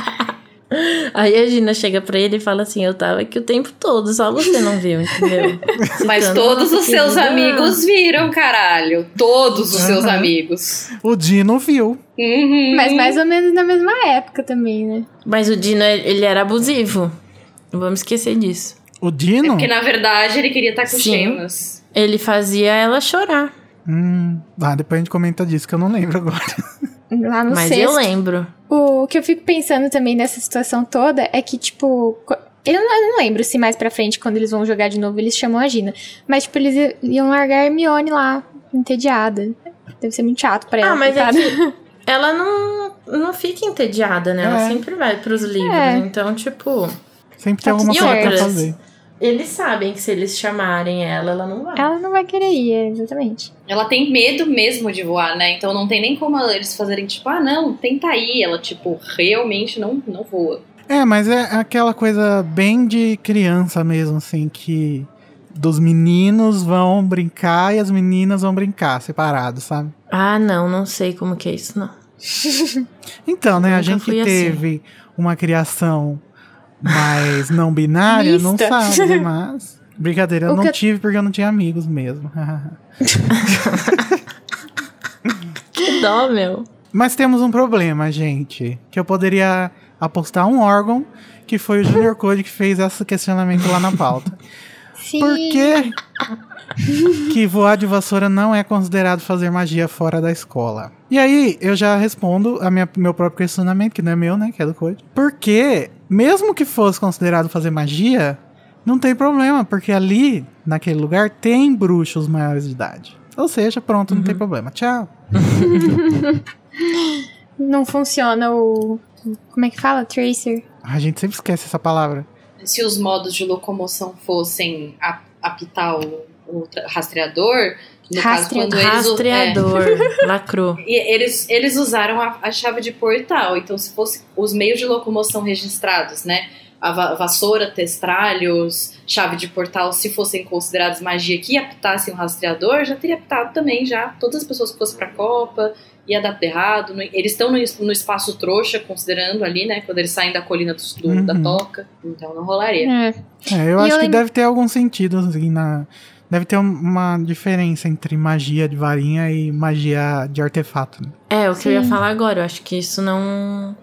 Aí a Gina chega pra ele e fala assim: Eu tava aqui o tempo todo, só você não viu, entendeu? Mas todos os seus querida- amigos viram, caralho. Todos os seus Aham. amigos. O Dino viu. Uhum. Mas mais ou menos na mesma época também, né? Mas o Dino, ele era abusivo. Não vamos esquecer disso. O Dino? Porque na verdade ele queria estar com Sim. Ele fazia ela chorar. Hum, ah, depois a gente comenta disso que eu não lembro agora. Lá no mas sexto. eu lembro. O que eu fico pensando também nessa situação toda é que, tipo. Eu não, eu não lembro se mais pra frente, quando eles vão jogar de novo, eles chamam a Gina. Mas, tipo, eles iam largar a Hermione lá, entediada. Deve ser muito chato pra ela. Ah, mas é que ela não, não fica entediada, né? Ela É. sempre vai pros livros. É. Então, tipo, Sempre tem Tá alguma coisa pra fazer. Eles sabem que se eles chamarem ela, ela não vai. Ela não vai querer ir, é, exatamente. Ela tem medo mesmo de voar, né? Então não tem nem como eles fazerem tipo, ah, não, tenta aí. Ela, tipo, realmente não, não voa. É, mas é aquela coisa bem de criança mesmo, assim, que dos meninos vão brincar e as meninas vão brincar separados, sabe? Ah, não, não sei como que é isso, não. Então, né, a gente assim. teve uma criação mais não binária, não sabe, mas. Brincadeira, eu O não que tive porque eu não tinha amigos mesmo. Que dó, meu. mas temos um problema, gente. Que eu poderia apostar um órgão que foi o Junior Code que fez esse questionamento lá na pauta. Sim. Por que que voar de vassoura não é considerado fazer magia fora da escola? E aí, eu já respondo a minha, meu próprio questionamento, que não é meu, né? Que é do Code. Porque, mesmo que fosse considerado fazer magia, não tem problema, porque ali, naquele lugar, tem bruxos maiores de idade. Ou seja, pronto, não tem problema. Tchau. Não funciona o. Como é que fala? Tracer. A gente sempre esquece essa palavra. Se os modos de locomoção fossem apitar o, o rastreador, no caso, quando eles. Rastreador. Lacrou. é, e eles, eles usaram a, a chave de portal. Então, se fosse os meios de locomoção registrados, né? A va- vassoura, testralhos, chave de portal, se fossem considerados magia que apitassem o rastreador, já teria apitado também, já. Todas as pessoas que fossem pra Copa, ia dar tudo errado. Eles estão no, no espaço trouxa, considerando ali, né? Quando eles saem da colina do, do- Uhum. da toca. Então não rolaria. É. É, eu E acho eu que deve ter algum sentido, assim, na... Deve ter um- uma diferença entre magia de varinha e magia de artefato. né? É, o que eu ia Sim. falar agora. Eu acho que isso não.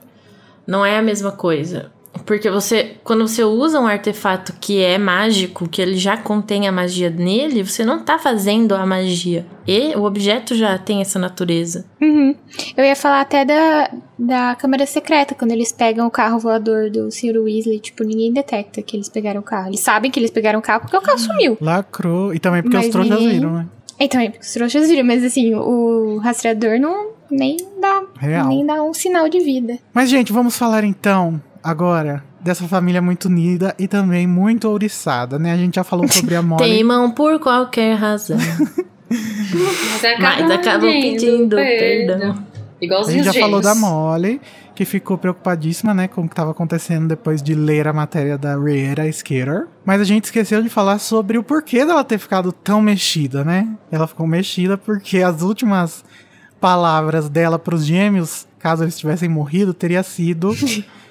Não é a mesma coisa. Porque você. Quando você usa um artefato que é mágico, que ele já contém a magia nele, você não tá fazendo a magia. E o objeto já tem essa natureza. Uhum. Eu ia falar até da, da câmara secreta, quando eles pegam o carro voador do Sr. Weasley. Tipo, ninguém detecta que eles pegaram o carro. Eles sabem que eles pegaram o carro porque o carro sumiu. Lacrou. E também porque Mas os trouxas ninguém- viram, né? Então, é porque os trouxas viram, mas assim, o rastreador não nem dá, Real. nem dá um sinal de vida. Mas, gente, vamos falar então, agora, dessa família muito unida e também muito ouriçada, né? A gente já falou sobre a Molly. Teimam por qualquer razão. Mas, Mas acabam pedindo perdão. A Igualzinho gente já falou da. Molly, que ficou preocupadíssima, né, com o que estava acontecendo depois de ler a matéria da Riera Skater. Mas a gente esqueceu de falar sobre o porquê dela ter ficado tão mexida, né? Ela ficou mexida porque as últimas palavras dela para os gêmeos, caso eles tivessem morrido, teria sido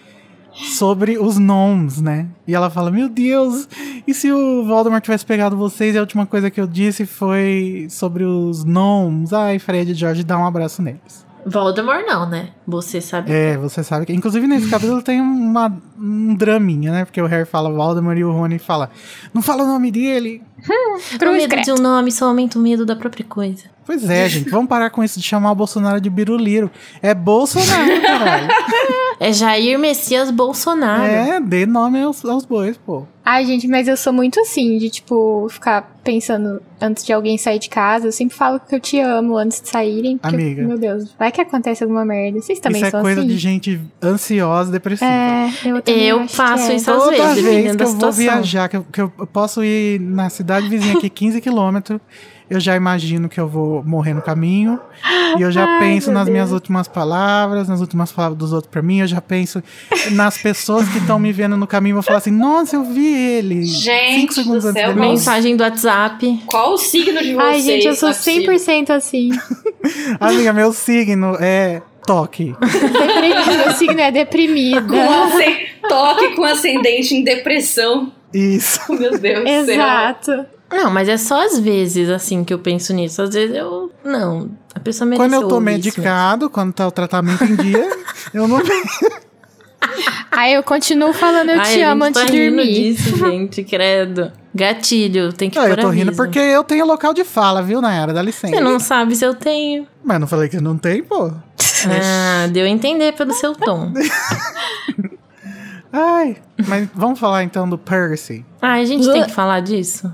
sobre os nomes, né? E ela fala: Meu Deus, e se o Voldemort tivesse pegado vocês e a última coisa que eu disse foi sobre os nomes? Ai, Fred e George, dá um abraço neles. Voldemort não, né? Você sabe. É, você sabe que. Inclusive, nesse capítulo tem uma, um draminha, né? Porque o Harry fala Voldemort e o Rony fala: Não fala o nome dele. o Cruz medo de um nome só aumenta o medo da própria coisa. Pois é, gente, vamos parar com isso de chamar o Bolsonaro de biruliro. É Bolsonaro, caralho. É Jair Messias Bolsonaro. é, dê nome aos, aos bois, pô. Ai, gente, mas eu sou muito assim, de tipo, ficar pensando antes de alguém sair de casa. Eu sempre falo que eu te amo antes de saírem. Porque, Amiga. Meu Deus, vai que acontece alguma merda. Vocês também Isso é são coisa assim? de gente ansiosa, depressiva. É, eu também Eu acho faço que é. isso às Toda vezes, vez dependendo que da eu vou situação. viajar, que eu, que eu posso ir na cidade vizinha aqui 15 quilômetros, eu já imagino que eu vou morrer no caminho. E eu já Ai, penso nas minhas Deus. últimas palavras, nas últimas palavras dos outros pra mim. Eu já penso nas pessoas que estão me vendo no caminho. Vou falar assim: nossa, eu vi ele. Gente Cinco segundos do antes céu, dele. Mensagem do WhatsApp. Qual o signo de vocês? Ai, gente, eu sou Não é possível. 100% assim. Amiga, meu signo é toque. Deprimida. Meu signo é deprimida. Com Toque com ascendente em depressão. Isso. Meu Deus do céu. Exato. Não, mas é só às vezes, assim, que eu penso nisso. Às vezes eu. Não. A pessoa mereceu Quando eu tô medicado, quando tá o tratamento em dia, eu não. Aí eu continuo falando eu Ai, te amo antes tá de rindo dormir. disso, gente, credo. Gatilho, tem que Não, eu tô rindo aviso. porque eu tenho local de fala, viu, Nayara? Dá licença. Você não sabe se eu tenho. Mas não falei que não tem, pô. Ah, deu a entender pelo seu tom. Ai, mas vamos falar então do Percy. Ai, a gente tem que falar disso?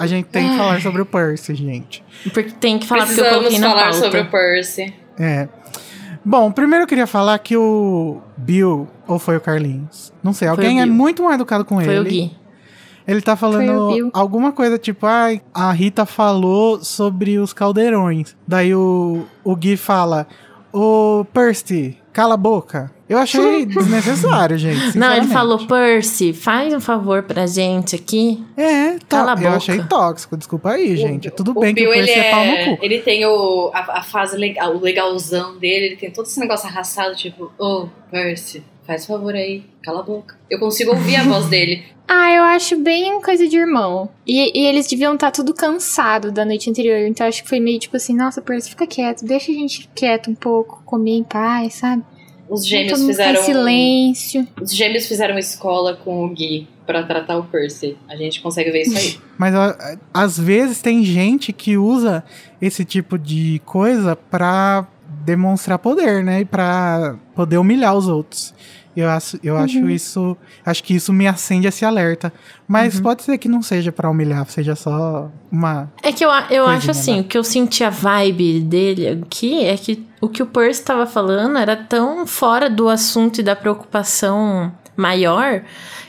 A gente tem que falar sobre o Percy, gente. Porque tem que falar porque eu Precisamos coloquei na falar pauta. sobre o Percy. É. Bom, primeiro eu queria falar que o Bill, ou foi o Carlinhos? Não sei, Foi alguém é muito mal educado com Foi ele. o Gui. Ele tá Foi falando alguma coisa tipo, ai, a Rita falou sobre os caldeirões. Daí o, o Gui fala, ô Percy, cala a boca. Eu achei desnecessário, gente. Não, ele falou, Percy, faz um favor pra gente aqui. É, tá. Cala a eu achei tóxico, desculpa aí, gente. Tudo o bem Bill, que o ele Percy é, pau no cu. Ele tem o, a, a fase legal, o legalzão dele, ele tem todo esse negócio arrastado, tipo, ô, Percy, faz favor aí, cala a boca. Eu consigo ouvir a voz dele. Ah, eu acho bem coisa de irmão. E, e eles deviam estar tudo cansado da noite anterior. Então eu acho que foi meio tipo assim, nossa, Percy, fica quieto, deixa a gente quieto um pouco, comer em paz, sabe? Os Todo gêmeos mundo fizeram. silêncio. Os gêmeos fizeram escola com o Gui pra tratar o Percy. A gente consegue ver isso aí. Mas às vezes tem gente que usa esse tipo de coisa pra demonstrar poder, né? E pra poder humilhar os outros. Eu acho, eu acho isso. Acho que isso me acende esse alerta. Mas pode ser que não seja pra humilhar, seja só uma. É que eu, eu acho assim, o que eu senti a vibe dele aqui é que o que o Percy estava falando era tão fora do assunto e da preocupação maior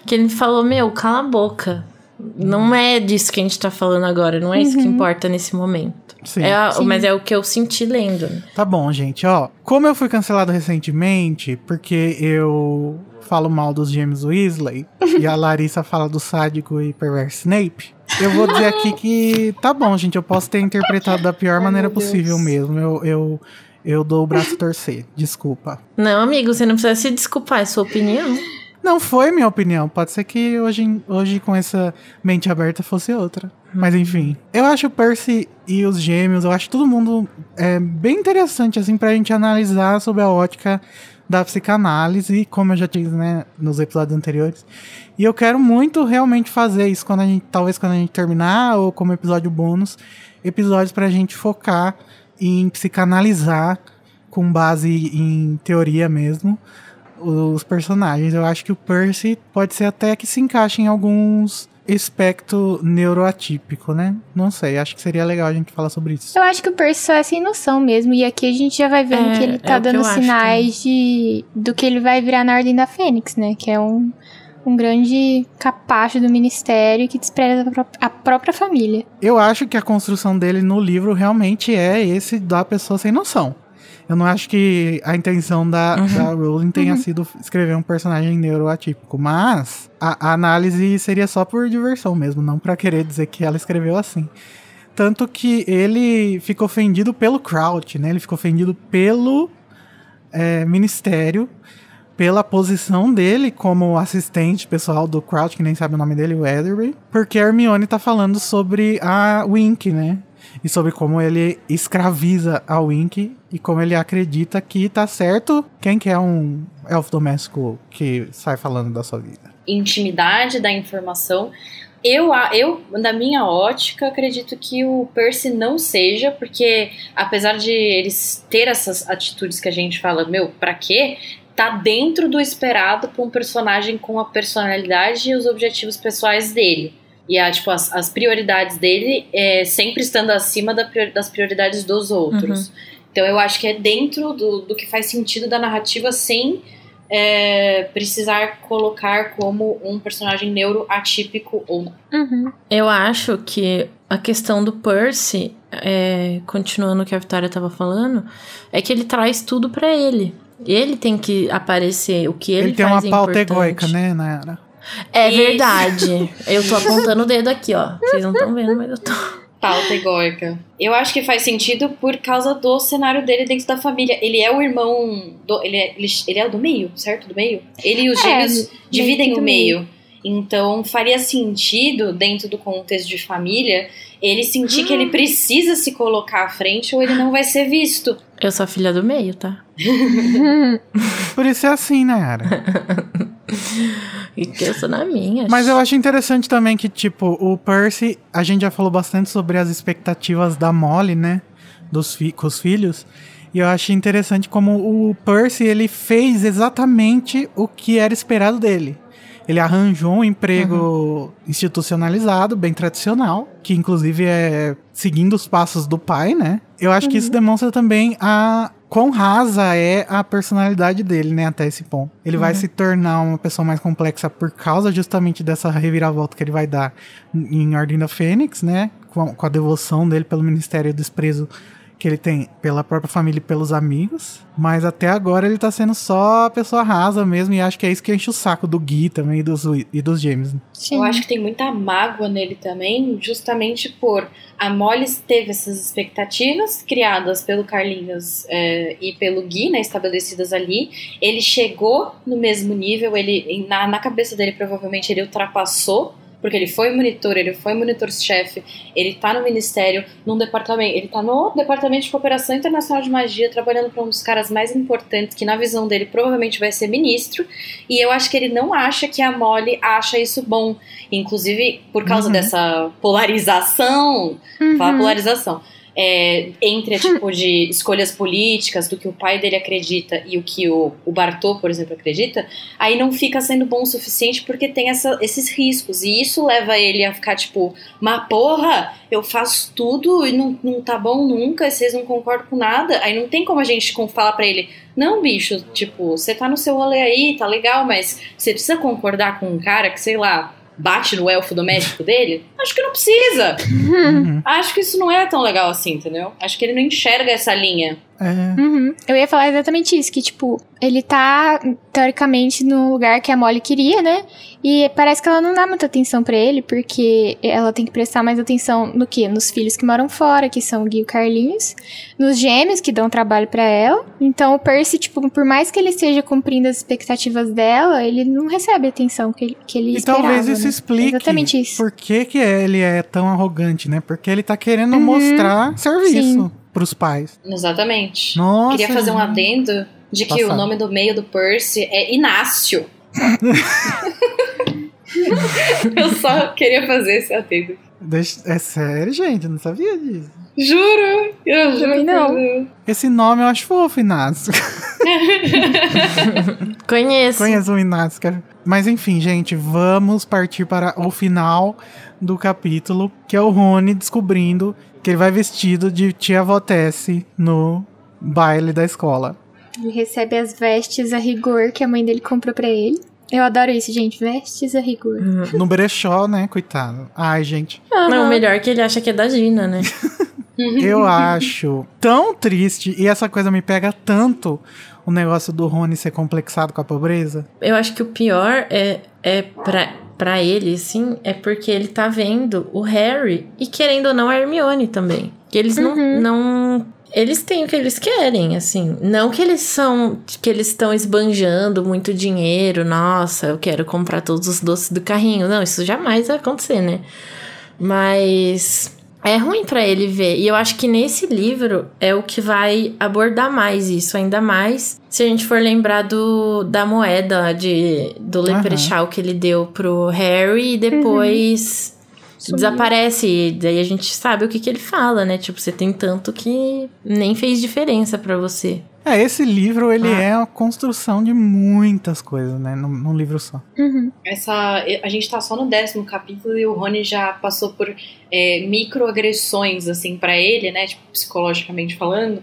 que ele falou: Meu, cala a boca. Não é disso que a gente tá falando agora, não é isso que importa nesse momento. Sim. É a- Sim. mas é o que eu senti lendo. Tá bom, gente, ó. Como eu fui cancelado recentemente, porque eu falo mal dos James Weasley e a Larissa fala do sádico e perverso Snape, eu vou dizer aqui que tá bom, gente. Eu posso ter interpretado da pior maneira meu Deus. possível mesmo. Eu, eu, eu dou o braço a torcer. Desculpa. Não, amigo, você não precisa se desculpar, é sua opinião. Não foi minha opinião. Pode ser que hoje, hoje com essa mente aberta fosse outra. Mas enfim. Eu acho o Percy e os gêmeos, eu acho todo mundo é, bem interessante, assim, pra gente analisar sob a ótica da psicanálise, como eu já disse, né, nos episódios anteriores. E eu quero muito realmente fazer isso quando a gente, talvez quando a gente terminar, ou como episódio bônus, episódios pra gente focar em psicanalizar com base em teoria mesmo os personagens. Eu acho que o Percy pode ser até que se encaixe em alguns espectro neuroatípico, né? Não sei, acho que seria legal a gente falar sobre isso. Eu acho que o Percy só é sem noção mesmo. E aqui a gente já vai vendo É, que ele é tá que dando eu acho sinais de do que ele vai virar na Ordem da Fênix, né? Que é um, um grande capacho do ministério que despreza a pró- a própria família. Eu acho que a construção dele no livro realmente é esse da pessoa sem noção. Eu não acho que a intenção da, da Rowling tenha sido escrever um personagem neuroatípico, mas a, a análise seria só por diversão mesmo, não pra querer dizer que ela escreveu assim. Tanto que ele fica ofendido pelo Crouch, né? Ele fica ofendido pelo é, ministério, pela posição dele como assistente pessoal do Crouch, que nem sabe o nome dele, o Etherby, porque a Hermione tá falando sobre a Wink, né? E sobre como ele escraviza a Wink e como ele acredita que tá certo quem que é um elfo doméstico que sai falando da sua vida. Intimidade da informação. Eu, eu, na minha ótica, acredito que o Percy não seja, porque apesar de eles ter essas atitudes que a gente fala, meu, pra quê? tá dentro do esperado pra um personagem com a personalidade e os objetivos pessoais dele. E a, tipo, as, as prioridades dele é, sempre estando acima da prior- das prioridades dos outros. Então eu acho que é dentro do, do que faz sentido da narrativa sem é, precisar colocar como um personagem neuroatípico ou não. Uhum. Eu acho que a questão do Percy, é, continuando o que a Vitória tava falando, é que ele traz tudo pra ele. Ele tem que aparecer, o que ele, Ele, tem faz uma é pauta importante. egóica, né, Nayara? É Isso. verdade. Eu tô apontando o dedo aqui, ó. Vocês não estão vendo, mas eu tô. Pauta egóica. Eu acho que faz sentido por causa do cenário dele dentro da família. Ele é o irmão. Do, ele, é, ele, ele é o do meio, certo? Do meio? Ele e os É, gêmeos meio dividem o do meio. Então faria sentido, dentro do contexto de família, ele sentir que ele precisa se colocar à frente ou ele não vai ser visto. Eu sou a filha do meio, tá? Por isso é assim, Nayara. E que eu sou na minha. Mas eu acho interessante também que, tipo, o Percy, a gente já falou bastante sobre as expectativas da Molly, né? Dos fi com os filhos. E eu acho interessante como o Percy, ele fez exatamente o que era esperado dele. Ele arranjou um emprego institucionalizado, bem tradicional, que inclusive é seguindo os passos do pai, né? Eu acho que isso demonstra também a quão rasa é a personalidade dele, né, até esse ponto. Ele vai se tornar uma pessoa mais complexa por causa justamente dessa reviravolta que ele vai dar em Ordem da Fênix, né? Com a, com a devoção dele pelo Ministério do Desprezo que ele tem pela própria família e pelos amigos. Mas até agora ele tá sendo só a pessoa rasa mesmo. E acho que é isso que enche o saco do Gui também e dos, e dos James. né? Sim. Eu acho que tem muita mágoa nele também, justamente por a Molly teve essas expectativas criadas pelo Carlinhos é, e pelo Gui, né, estabelecidas ali. Ele chegou no mesmo nível, ele na, na cabeça dele provavelmente ele ultrapassou. Porque ele foi monitor, ele foi monitor-chefe, ele tá no ministério, num departamento, ele tá no departamento de cooperação internacional de magia, trabalhando para um dos caras mais importantes, que na visão dele provavelmente vai ser ministro, e eu acho que ele não acha que a Molly acha isso bom. Inclusive, por causa Uhum. dessa polarização, Uhum. fala polarização, é, entre tipo de escolhas políticas, do que o pai dele acredita e o que o, o Bartô, por exemplo, acredita, aí não fica sendo bom o suficiente porque tem essa- esses riscos. E isso leva ele a ficar tipo, mas porra, eu faço tudo e não, não tá bom nunca, vocês não concordam com nada. Aí não tem como a gente com- falar pra ele, não, bicho, tipo, você tá no seu rolê aí, tá legal, mas você precisa concordar com um cara que, sei lá, bate no elfo doméstico dele? Acho que não precisa. Uhum. Acho que isso não é tão legal assim, entendeu? Acho que ele não enxerga essa linha. É. Uhum. Eu ia falar exatamente isso, que, tipo, ele tá, teoricamente, no lugar que a Molly queria, né? E parece que ela não dá muita atenção pra ele, porque ela tem que prestar mais atenção no quê? Nos filhos que moram fora, que são o Gui e o Carlinhos, nos gêmeos, que dão trabalho pra ela. Então, o Percy, tipo, por mais que ele esteja cumprindo as expectativas dela, ele não recebe a atenção que ele, que ele E esperava, talvez isso né? explique Exatamente isso. por que, que ele é tão arrogante, né? Porque ele tá querendo Uhum. mostrar serviço Sim. pros pais. Exatamente. Nossa. Queria fazer um adendo de que Passado. o nome do meio do Percy é Inácio. Eu só queria fazer esse adendo. Deixa- É sério, gente, eu não sabia disso. Juro! Eu juro. Não. que- Esse nome eu acho fofo, Inácio. Conheço. Conheço o Inácio. Mas enfim, gente, vamos partir para o final do capítulo, que é o Rony descobrindo que ele vai vestido de tia Votesse no baile da escola. Ele recebe as vestes a rigor que a mãe dele comprou pra ele. Eu adoro isso, gente. Vestes a rigor. No brechó, né, coitado. Ai, gente. Não, o melhor é que ele acha que é da Gina, né? Eu acho tão triste e essa coisa me pega tanto o negócio do Rony ser complexado com a pobreza. Eu acho que o pior é, é pra, pra ele, assim, é porque ele tá vendo o Harry e querendo ou não a Hermione também. Que eles não, não. Eles têm o que eles querem, assim. Não que eles são. que eles estão esbanjando muito dinheiro. Nossa, eu quero comprar todos os doces do carrinho. Não, isso jamais vai acontecer, né? Mas. É ruim pra ele ver. E eu acho que nesse livro é o que vai abordar mais isso, ainda mais se a gente for lembrar do, da moeda de, do Aham. Leprechaun que ele deu pro Harry e depois Sumiu. desaparece. E daí a gente sabe o que, que ele fala, né? Tipo, você tem tanto que nem fez diferença pra você. É, esse livro, ele Ah. é a construção de muitas coisas, né? Num, num livro só. Uhum. Essa, a gente tá só no décimo capítulo e o Rony já passou por é, microagressões, assim, pra ele, né? Tipo, psicologicamente falando.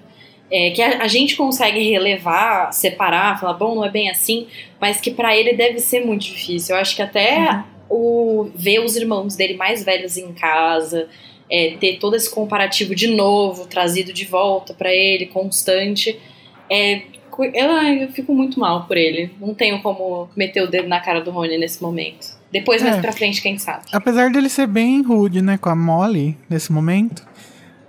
é, que a, a gente consegue relevar, separar, falar, bom, não é bem assim, mas que pra ele deve ser muito difícil. Eu acho que até o ver os irmãos dele mais velhos em casa, é, ter todo esse comparativo de novo, trazido de volta pra ele, constante. É, eu, eu fico muito mal por ele. Não tenho como meter o dedo na cara do Rony nesse momento. Depois, mais É. pra frente, quem sabe. Apesar dele ser bem rude, né, com a Molly nesse momento,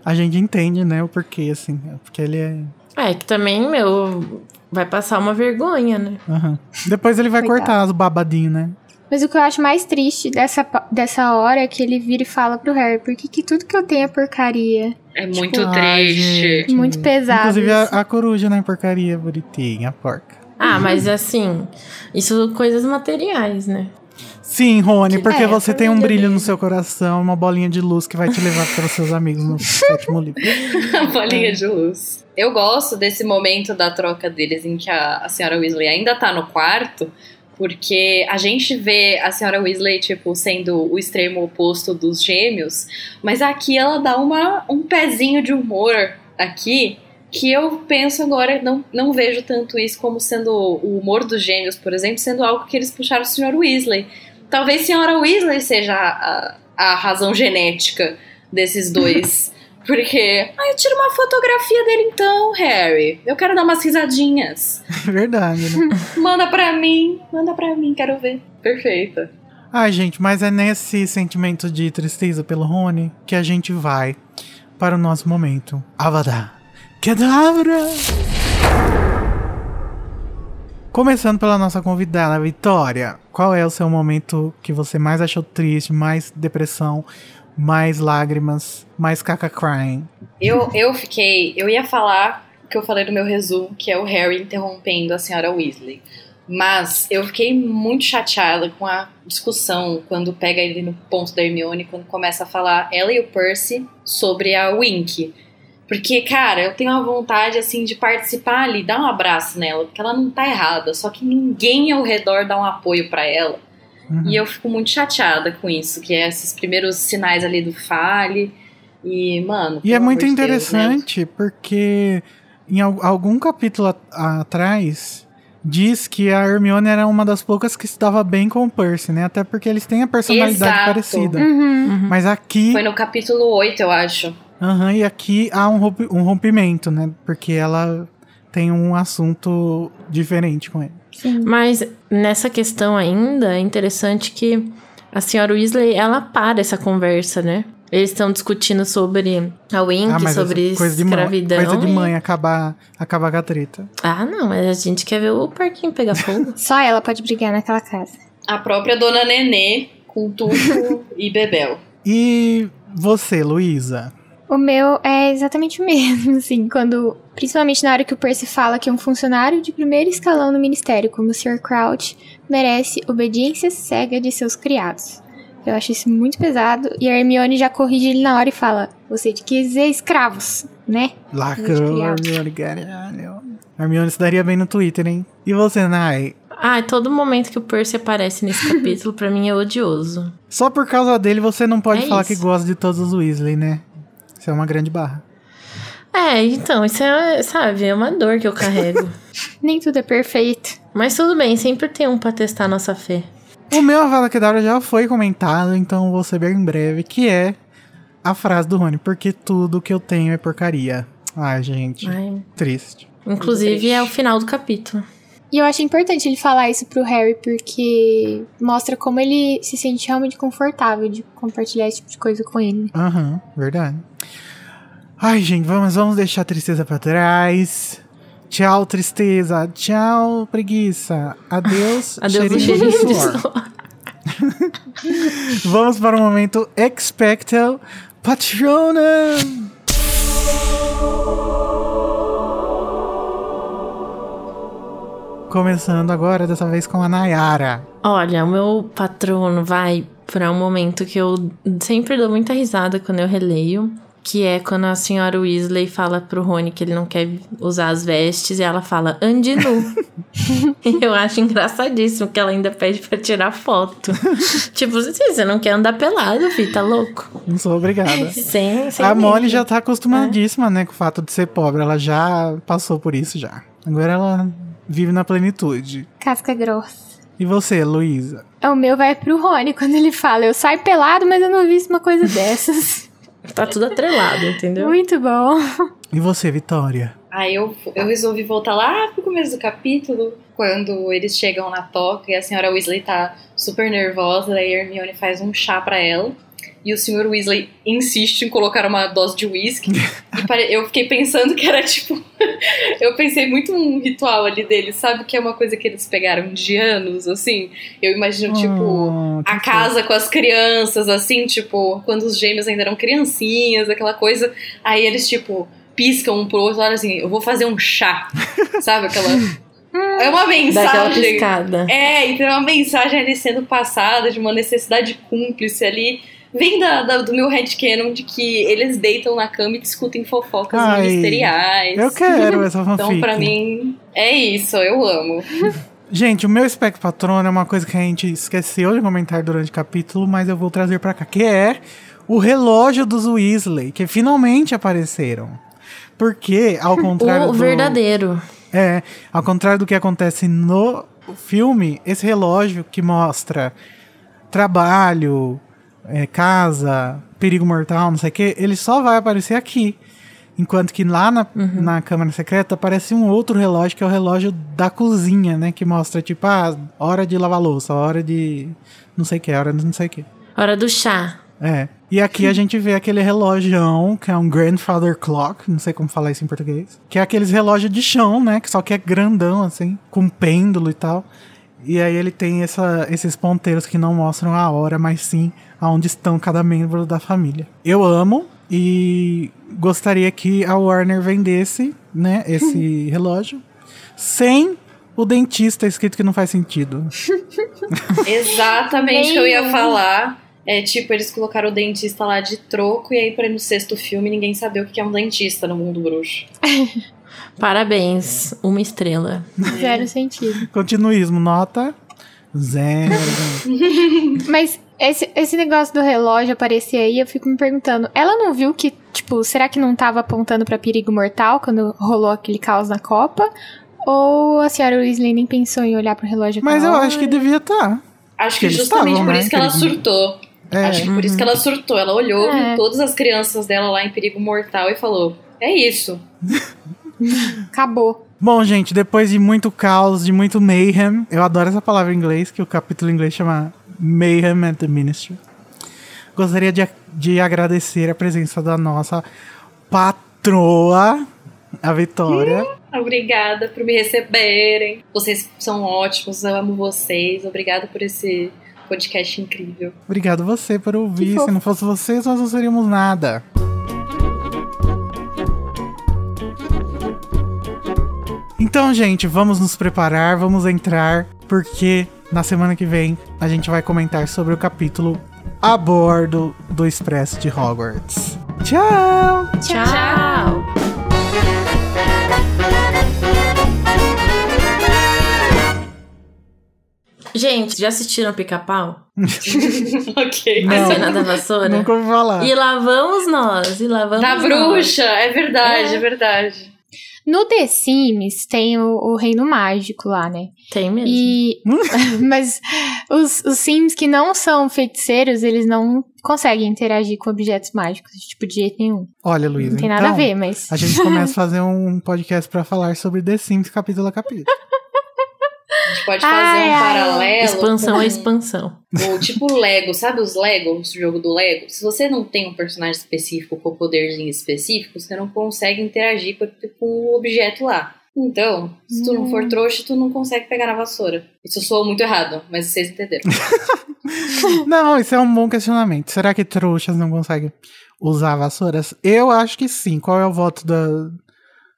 a gente entende, né, o porquê, assim. Porque ele é. É, que também, meu, vai passar uma vergonha, né? Aham. Depois ele vai Coitado. cortar os babadinhos, né? Mas o que eu acho mais triste dessa, dessa hora é que ele vira e fala pro Harry, por que, que tudo que eu tenho é porcaria? É muito Ai, triste. gente. Muito pesado. Inclusive a, a coruja, né, porcaria bonitinha, a porca. Ah, mas assim, isso coisas materiais, né? Sim, Rony, porque É, você tem um brilho no seu coração, uma bolinha de luz que vai te levar para os seus amigos no sétimo livro. Bolinha de luz. Eu gosto desse momento da troca deles em que a, a senhora Weasley ainda tá no quarto, porque a gente vê a senhora Weasley, tipo, sendo o extremo oposto dos gêmeos, mas aqui ela dá uma, um pezinho de humor aqui que eu penso agora, não, não vejo tanto isso como sendo o humor dos gêmeos, por exemplo, sendo algo que eles puxaram o senhor Weasley. Talvez a senhora Weasley seja a, a razão genética desses dois. Porque, ah, eu tiro uma fotografia dele então, Harry. Eu quero dar umas risadinhas. Verdade, né? Manda pra mim, manda pra mim, quero ver. Perfeita. Ai, gente, mas é nesse sentimento de tristeza pelo Rony que a gente vai para o nosso momento. Avada. Kedavra! Começando pela nossa convidada, Vitória. Qual é o seu momento que você mais achou triste, mais depressão, mais lágrimas, mais caca crying? Eu, eu fiquei. Eu ia falar o que eu falei no meu resumo, que é o Harry interrompendo a senhora Weasley. Mas eu fiquei muito chateada com a discussão quando pega ele no ponto da Hermione, quando começa a falar ela e o Percy sobre a Wink. Porque, cara, eu tenho uma vontade, assim, de participar ali, dar um abraço nela, porque ela não tá errada, só que ninguém ao redor dá um apoio pra ela. Uhum. E eu fico muito chateada com isso, que é esses primeiros sinais ali do fale. E, mano. E é muito de Deus, né? interessante porque em al- algum capítulo atrás diz que a Hermione era uma das poucas que se dava bem com o Percy, né? Até porque eles têm a personalidade Exato. parecida. Uhum. Mas aqui, Foi no capítulo 8, eu acho. aham, e aqui há um, um rompimento, né? Porque ela tem um assunto diferente com ele. Sim. Mas nessa questão ainda, é interessante que a senhora Weasley, ela para essa conversa, né? Eles estão discutindo sobre a Wink, ah, sobre coisa de mãe, escravidão. coisa de e- mãe acabar, acabar com a treta. Ah, não, mas a gente quer ver o parquinho pegar fogo. Só ela pode brigar naquela casa. A própria Dona Nenê com Tuco e Bebel. E você, Luísa? O meu é exatamente o mesmo, assim, quando. Principalmente na hora que o Percy fala que um funcionário de primeiro escalão no ministério, como o Sr. Crouch, merece obediência cega de seus criados. Eu acho isso muito pesado. E a Hermione já corrige ele na hora e fala: Você de que dizer escravos, né? Lacrou. Hermione, caralho. Hermione se daria bem no Twitter, hein? E você, Nai? ah, todo momento que o Percy aparece nesse capítulo, pra mim é odioso. Só por causa dele você não pode É falar isso. que gosta de todos os Weasley, né? Isso é uma grande barra. É, então, isso é, sabe, é uma dor que eu carrego. Nem tudo é perfeito. Mas tudo bem, sempre tem um pra testar a nossa fé. O meu Avada Kedavra já foi comentado, então vou ser bem breve, que é a frase do Rony, porque tudo que eu tenho é porcaria. Ai, gente, Ai, triste. inclusive é o final do capítulo. E eu acho importante ele falar isso pro Harry, porque mostra como ele se sente realmente confortável de compartilhar esse tipo de coisa com ele. Aham, verdade. Ai, gente, vamos, vamos deixar a tristeza pra trás. Tchau, tristeza. Tchau, preguiça. Adeus, Adeus, cheirinho de cheirinho de suor. suor. Vamos para o momento Expecto Patronum. Começando agora, dessa vez com a Nayara. Olha, o meu patrono vai para um momento que eu sempre dou muita risada quando eu releio. Que é quando a senhora Weasley fala pro Rony que ele não quer usar as vestes e ela fala, ande nu. eu acho engraçadíssimo que ela ainda pede pra tirar foto. tipo, você não quer andar pelado, filho, tá louco? Não sou obrigada. Sem, sem a Molly já tá acostumadíssima, né, com o fato de ser pobre. Ela já passou por isso já. Agora ela vive na plenitude. Casca grossa. E você, Luísa? O meu vai pro Rony quando ele fala: Eu saio pelado, mas eu não vi uma coisa dessas. Tá tudo atrelado, entendeu? Muito bom. E você, Vitória? Aí eu, eu resolvi voltar lá pro começo do capítulo, quando eles chegam na toca e a senhora Weasley tá super nervosa, daí a Hermione faz um chá pra ela. E o senhor Weasley insiste em colocar uma dose de whisky. e pare- eu fiquei pensando que era tipo. eu pensei muito um ritual ali deles, sabe? Que é uma coisa que eles pegaram de anos, assim. Eu imagino, tipo, Oh, a casa com as crianças, assim, tipo, quando os gêmeos ainda eram criancinhas, aquela coisa. Aí eles, tipo, piscam um pro outro, olha assim, eu vou fazer um chá. Sabe? Aquela. É uma mensagem. É, então é uma mensagem ali sendo passada de uma necessidade cúmplice ali. Vem da, da- do meu headcanon de que eles deitam na cama e discutem fofocas Ai, ministeriais. Eu quero essa fanfic. Então, pra mim, é isso, eu amo. Gente, o meu espectro patrono é uma coisa que a gente esqueceu de comentar durante o capítulo, mas eu vou trazer pra cá, que é o relógio dos Weasley, que finalmente apareceram. Porque, ao contrário O do... verdadeiro. É, ao contrário do que acontece no filme, esse relógio que mostra trabalho, é, casa, perigo mortal, não sei o que, ele só vai aparecer aqui. Enquanto que lá na, na Câmara Secreta aparece um outro relógio, que é o relógio da cozinha, né? Que mostra, tipo, ah, hora de lavar louça, hora de não sei o que, hora de não sei o que. Hora do chá. É. E aqui a gente vê aquele relógio que é um grandfather clock, não sei como falar isso em português. Que é aqueles relógios de chão, né? Que só que é grandão, assim, com pêndulo e tal. E aí ele tem essa, esses ponteiros que não mostram a hora, mas sim aonde estão cada membro da família. Eu amo e gostaria que a Warner vendesse, né, esse relógio sem o dentista escrito que não faz sentido. Exatamente o que eu ia falar. É tipo, eles colocaram o dentista lá de troco e aí pra ir no sexto filme ninguém sabia o que é um dentista no mundo bruxo. Parabéns. Uma estrela. Zero sentido. Continuismo, nota zero. Mas esse, esse negócio do relógio aparecer aí, eu fico me perguntando. Ela não viu que, tipo, será que não tava apontando pra perigo mortal quando rolou aquele caos na Copa? Ou a senhora Weasley nem pensou em olhar pro relógio Mas eu aquela acho que hora? Devia estar. Acho Que que justamente estavam, por né, isso que ela surtou. É. Acho que por isso que ela surtou. Ela olhou, É. viu todas as crianças dela lá em perigo mortal e falou: É isso. Acabou. Bom, gente, depois de muito caos, de muito mayhem, eu adoro essa palavra em inglês, que o capítulo em inglês chama Mayhem at the Ministry. Gostaria de, de agradecer a presença da nossa patroa, a Vitória. Obrigada por me receberem. Vocês são ótimos, eu amo vocês. Obrigada por esse podcast incrível. Obrigado você por ouvir. Se não fosse vocês, nós não seríamos nada. Então, gente, vamos nos preparar, vamos entrar, porque na semana que vem a gente vai comentar sobre o capítulo a bordo do Expresso de Hogwarts. Tchau! Tchau. Gente, já assistiram Pica-Pau? ok. Não. A cena da vassoura? Nunca ouvi falar. E lá vamos nós, e lá vamos Da nós. bruxa, é verdade, é, verdade. No The Sims tem o, o reino mágico lá, né? Tem mesmo. E. Mas os, os Sims que não são feiticeiros, eles não conseguem interagir com objetos mágicos, tipo, de jeito nenhum. Olha, Luísa, Não tem então, nada a ver, mas. a gente começa a fazer um podcast pra falar sobre The Sims capítulo a capítulo. A gente pode fazer Ai, um paralelo. Expansão com é expansão. O tipo Lego, sabe os Lego, o jogo do Lego? Se você não tem um personagem específico com poderzinho específico, você não consegue interagir com, com o objeto lá. Então, se tu não for trouxa, tu não consegue pegar na vassoura. Isso soa muito errado, mas vocês entenderam. Não, isso é um bom questionamento. Será que trouxas não conseguem usar vassouras? Eu acho que sim. Qual é o voto da,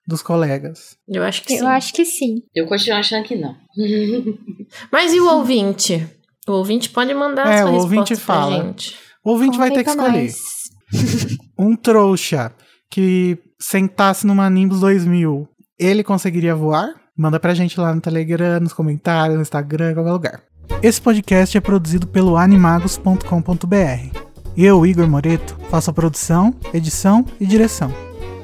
dos colegas. Eu acho que sim. Eu acho que sim. Eu continuo achando que não. Mas e o ouvinte? O ouvinte pode mandar É, a sua o ouvinte resposta pra fala. gente. O ouvinte vai ter que escolher. Um trouxa que sentasse numa Nimbus 2000, ele conseguiria voar? Manda pra gente lá no Telegram, nos comentários, no Instagram, em qualquer lugar. Esse podcast é produzido pelo animagos.com.br. Eu, Igor Moreto, faço a produção, edição e direção.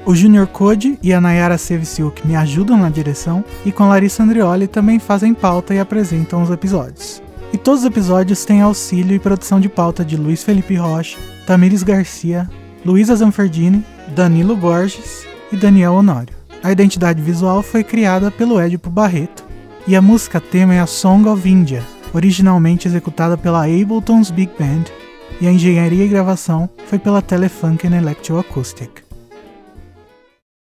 O Junior Code e a Nayara Seviciuk me ajudam na direção e com Larissa Andrioli também fazem pauta e apresentam os episódios. E todos os episódios têm auxílio e produção de pauta de Luiz Felipe Rocha, Tamires Garcia, Luísa Zanferdini, Danilo Borges e Daniel Honório. A identidade visual foi criada pelo Edipo Barreto e a música tema é a Song of India, originalmente executada pela Ableton's Big Band, e a engenharia e gravação foi pela Telefunken Electroacoustic.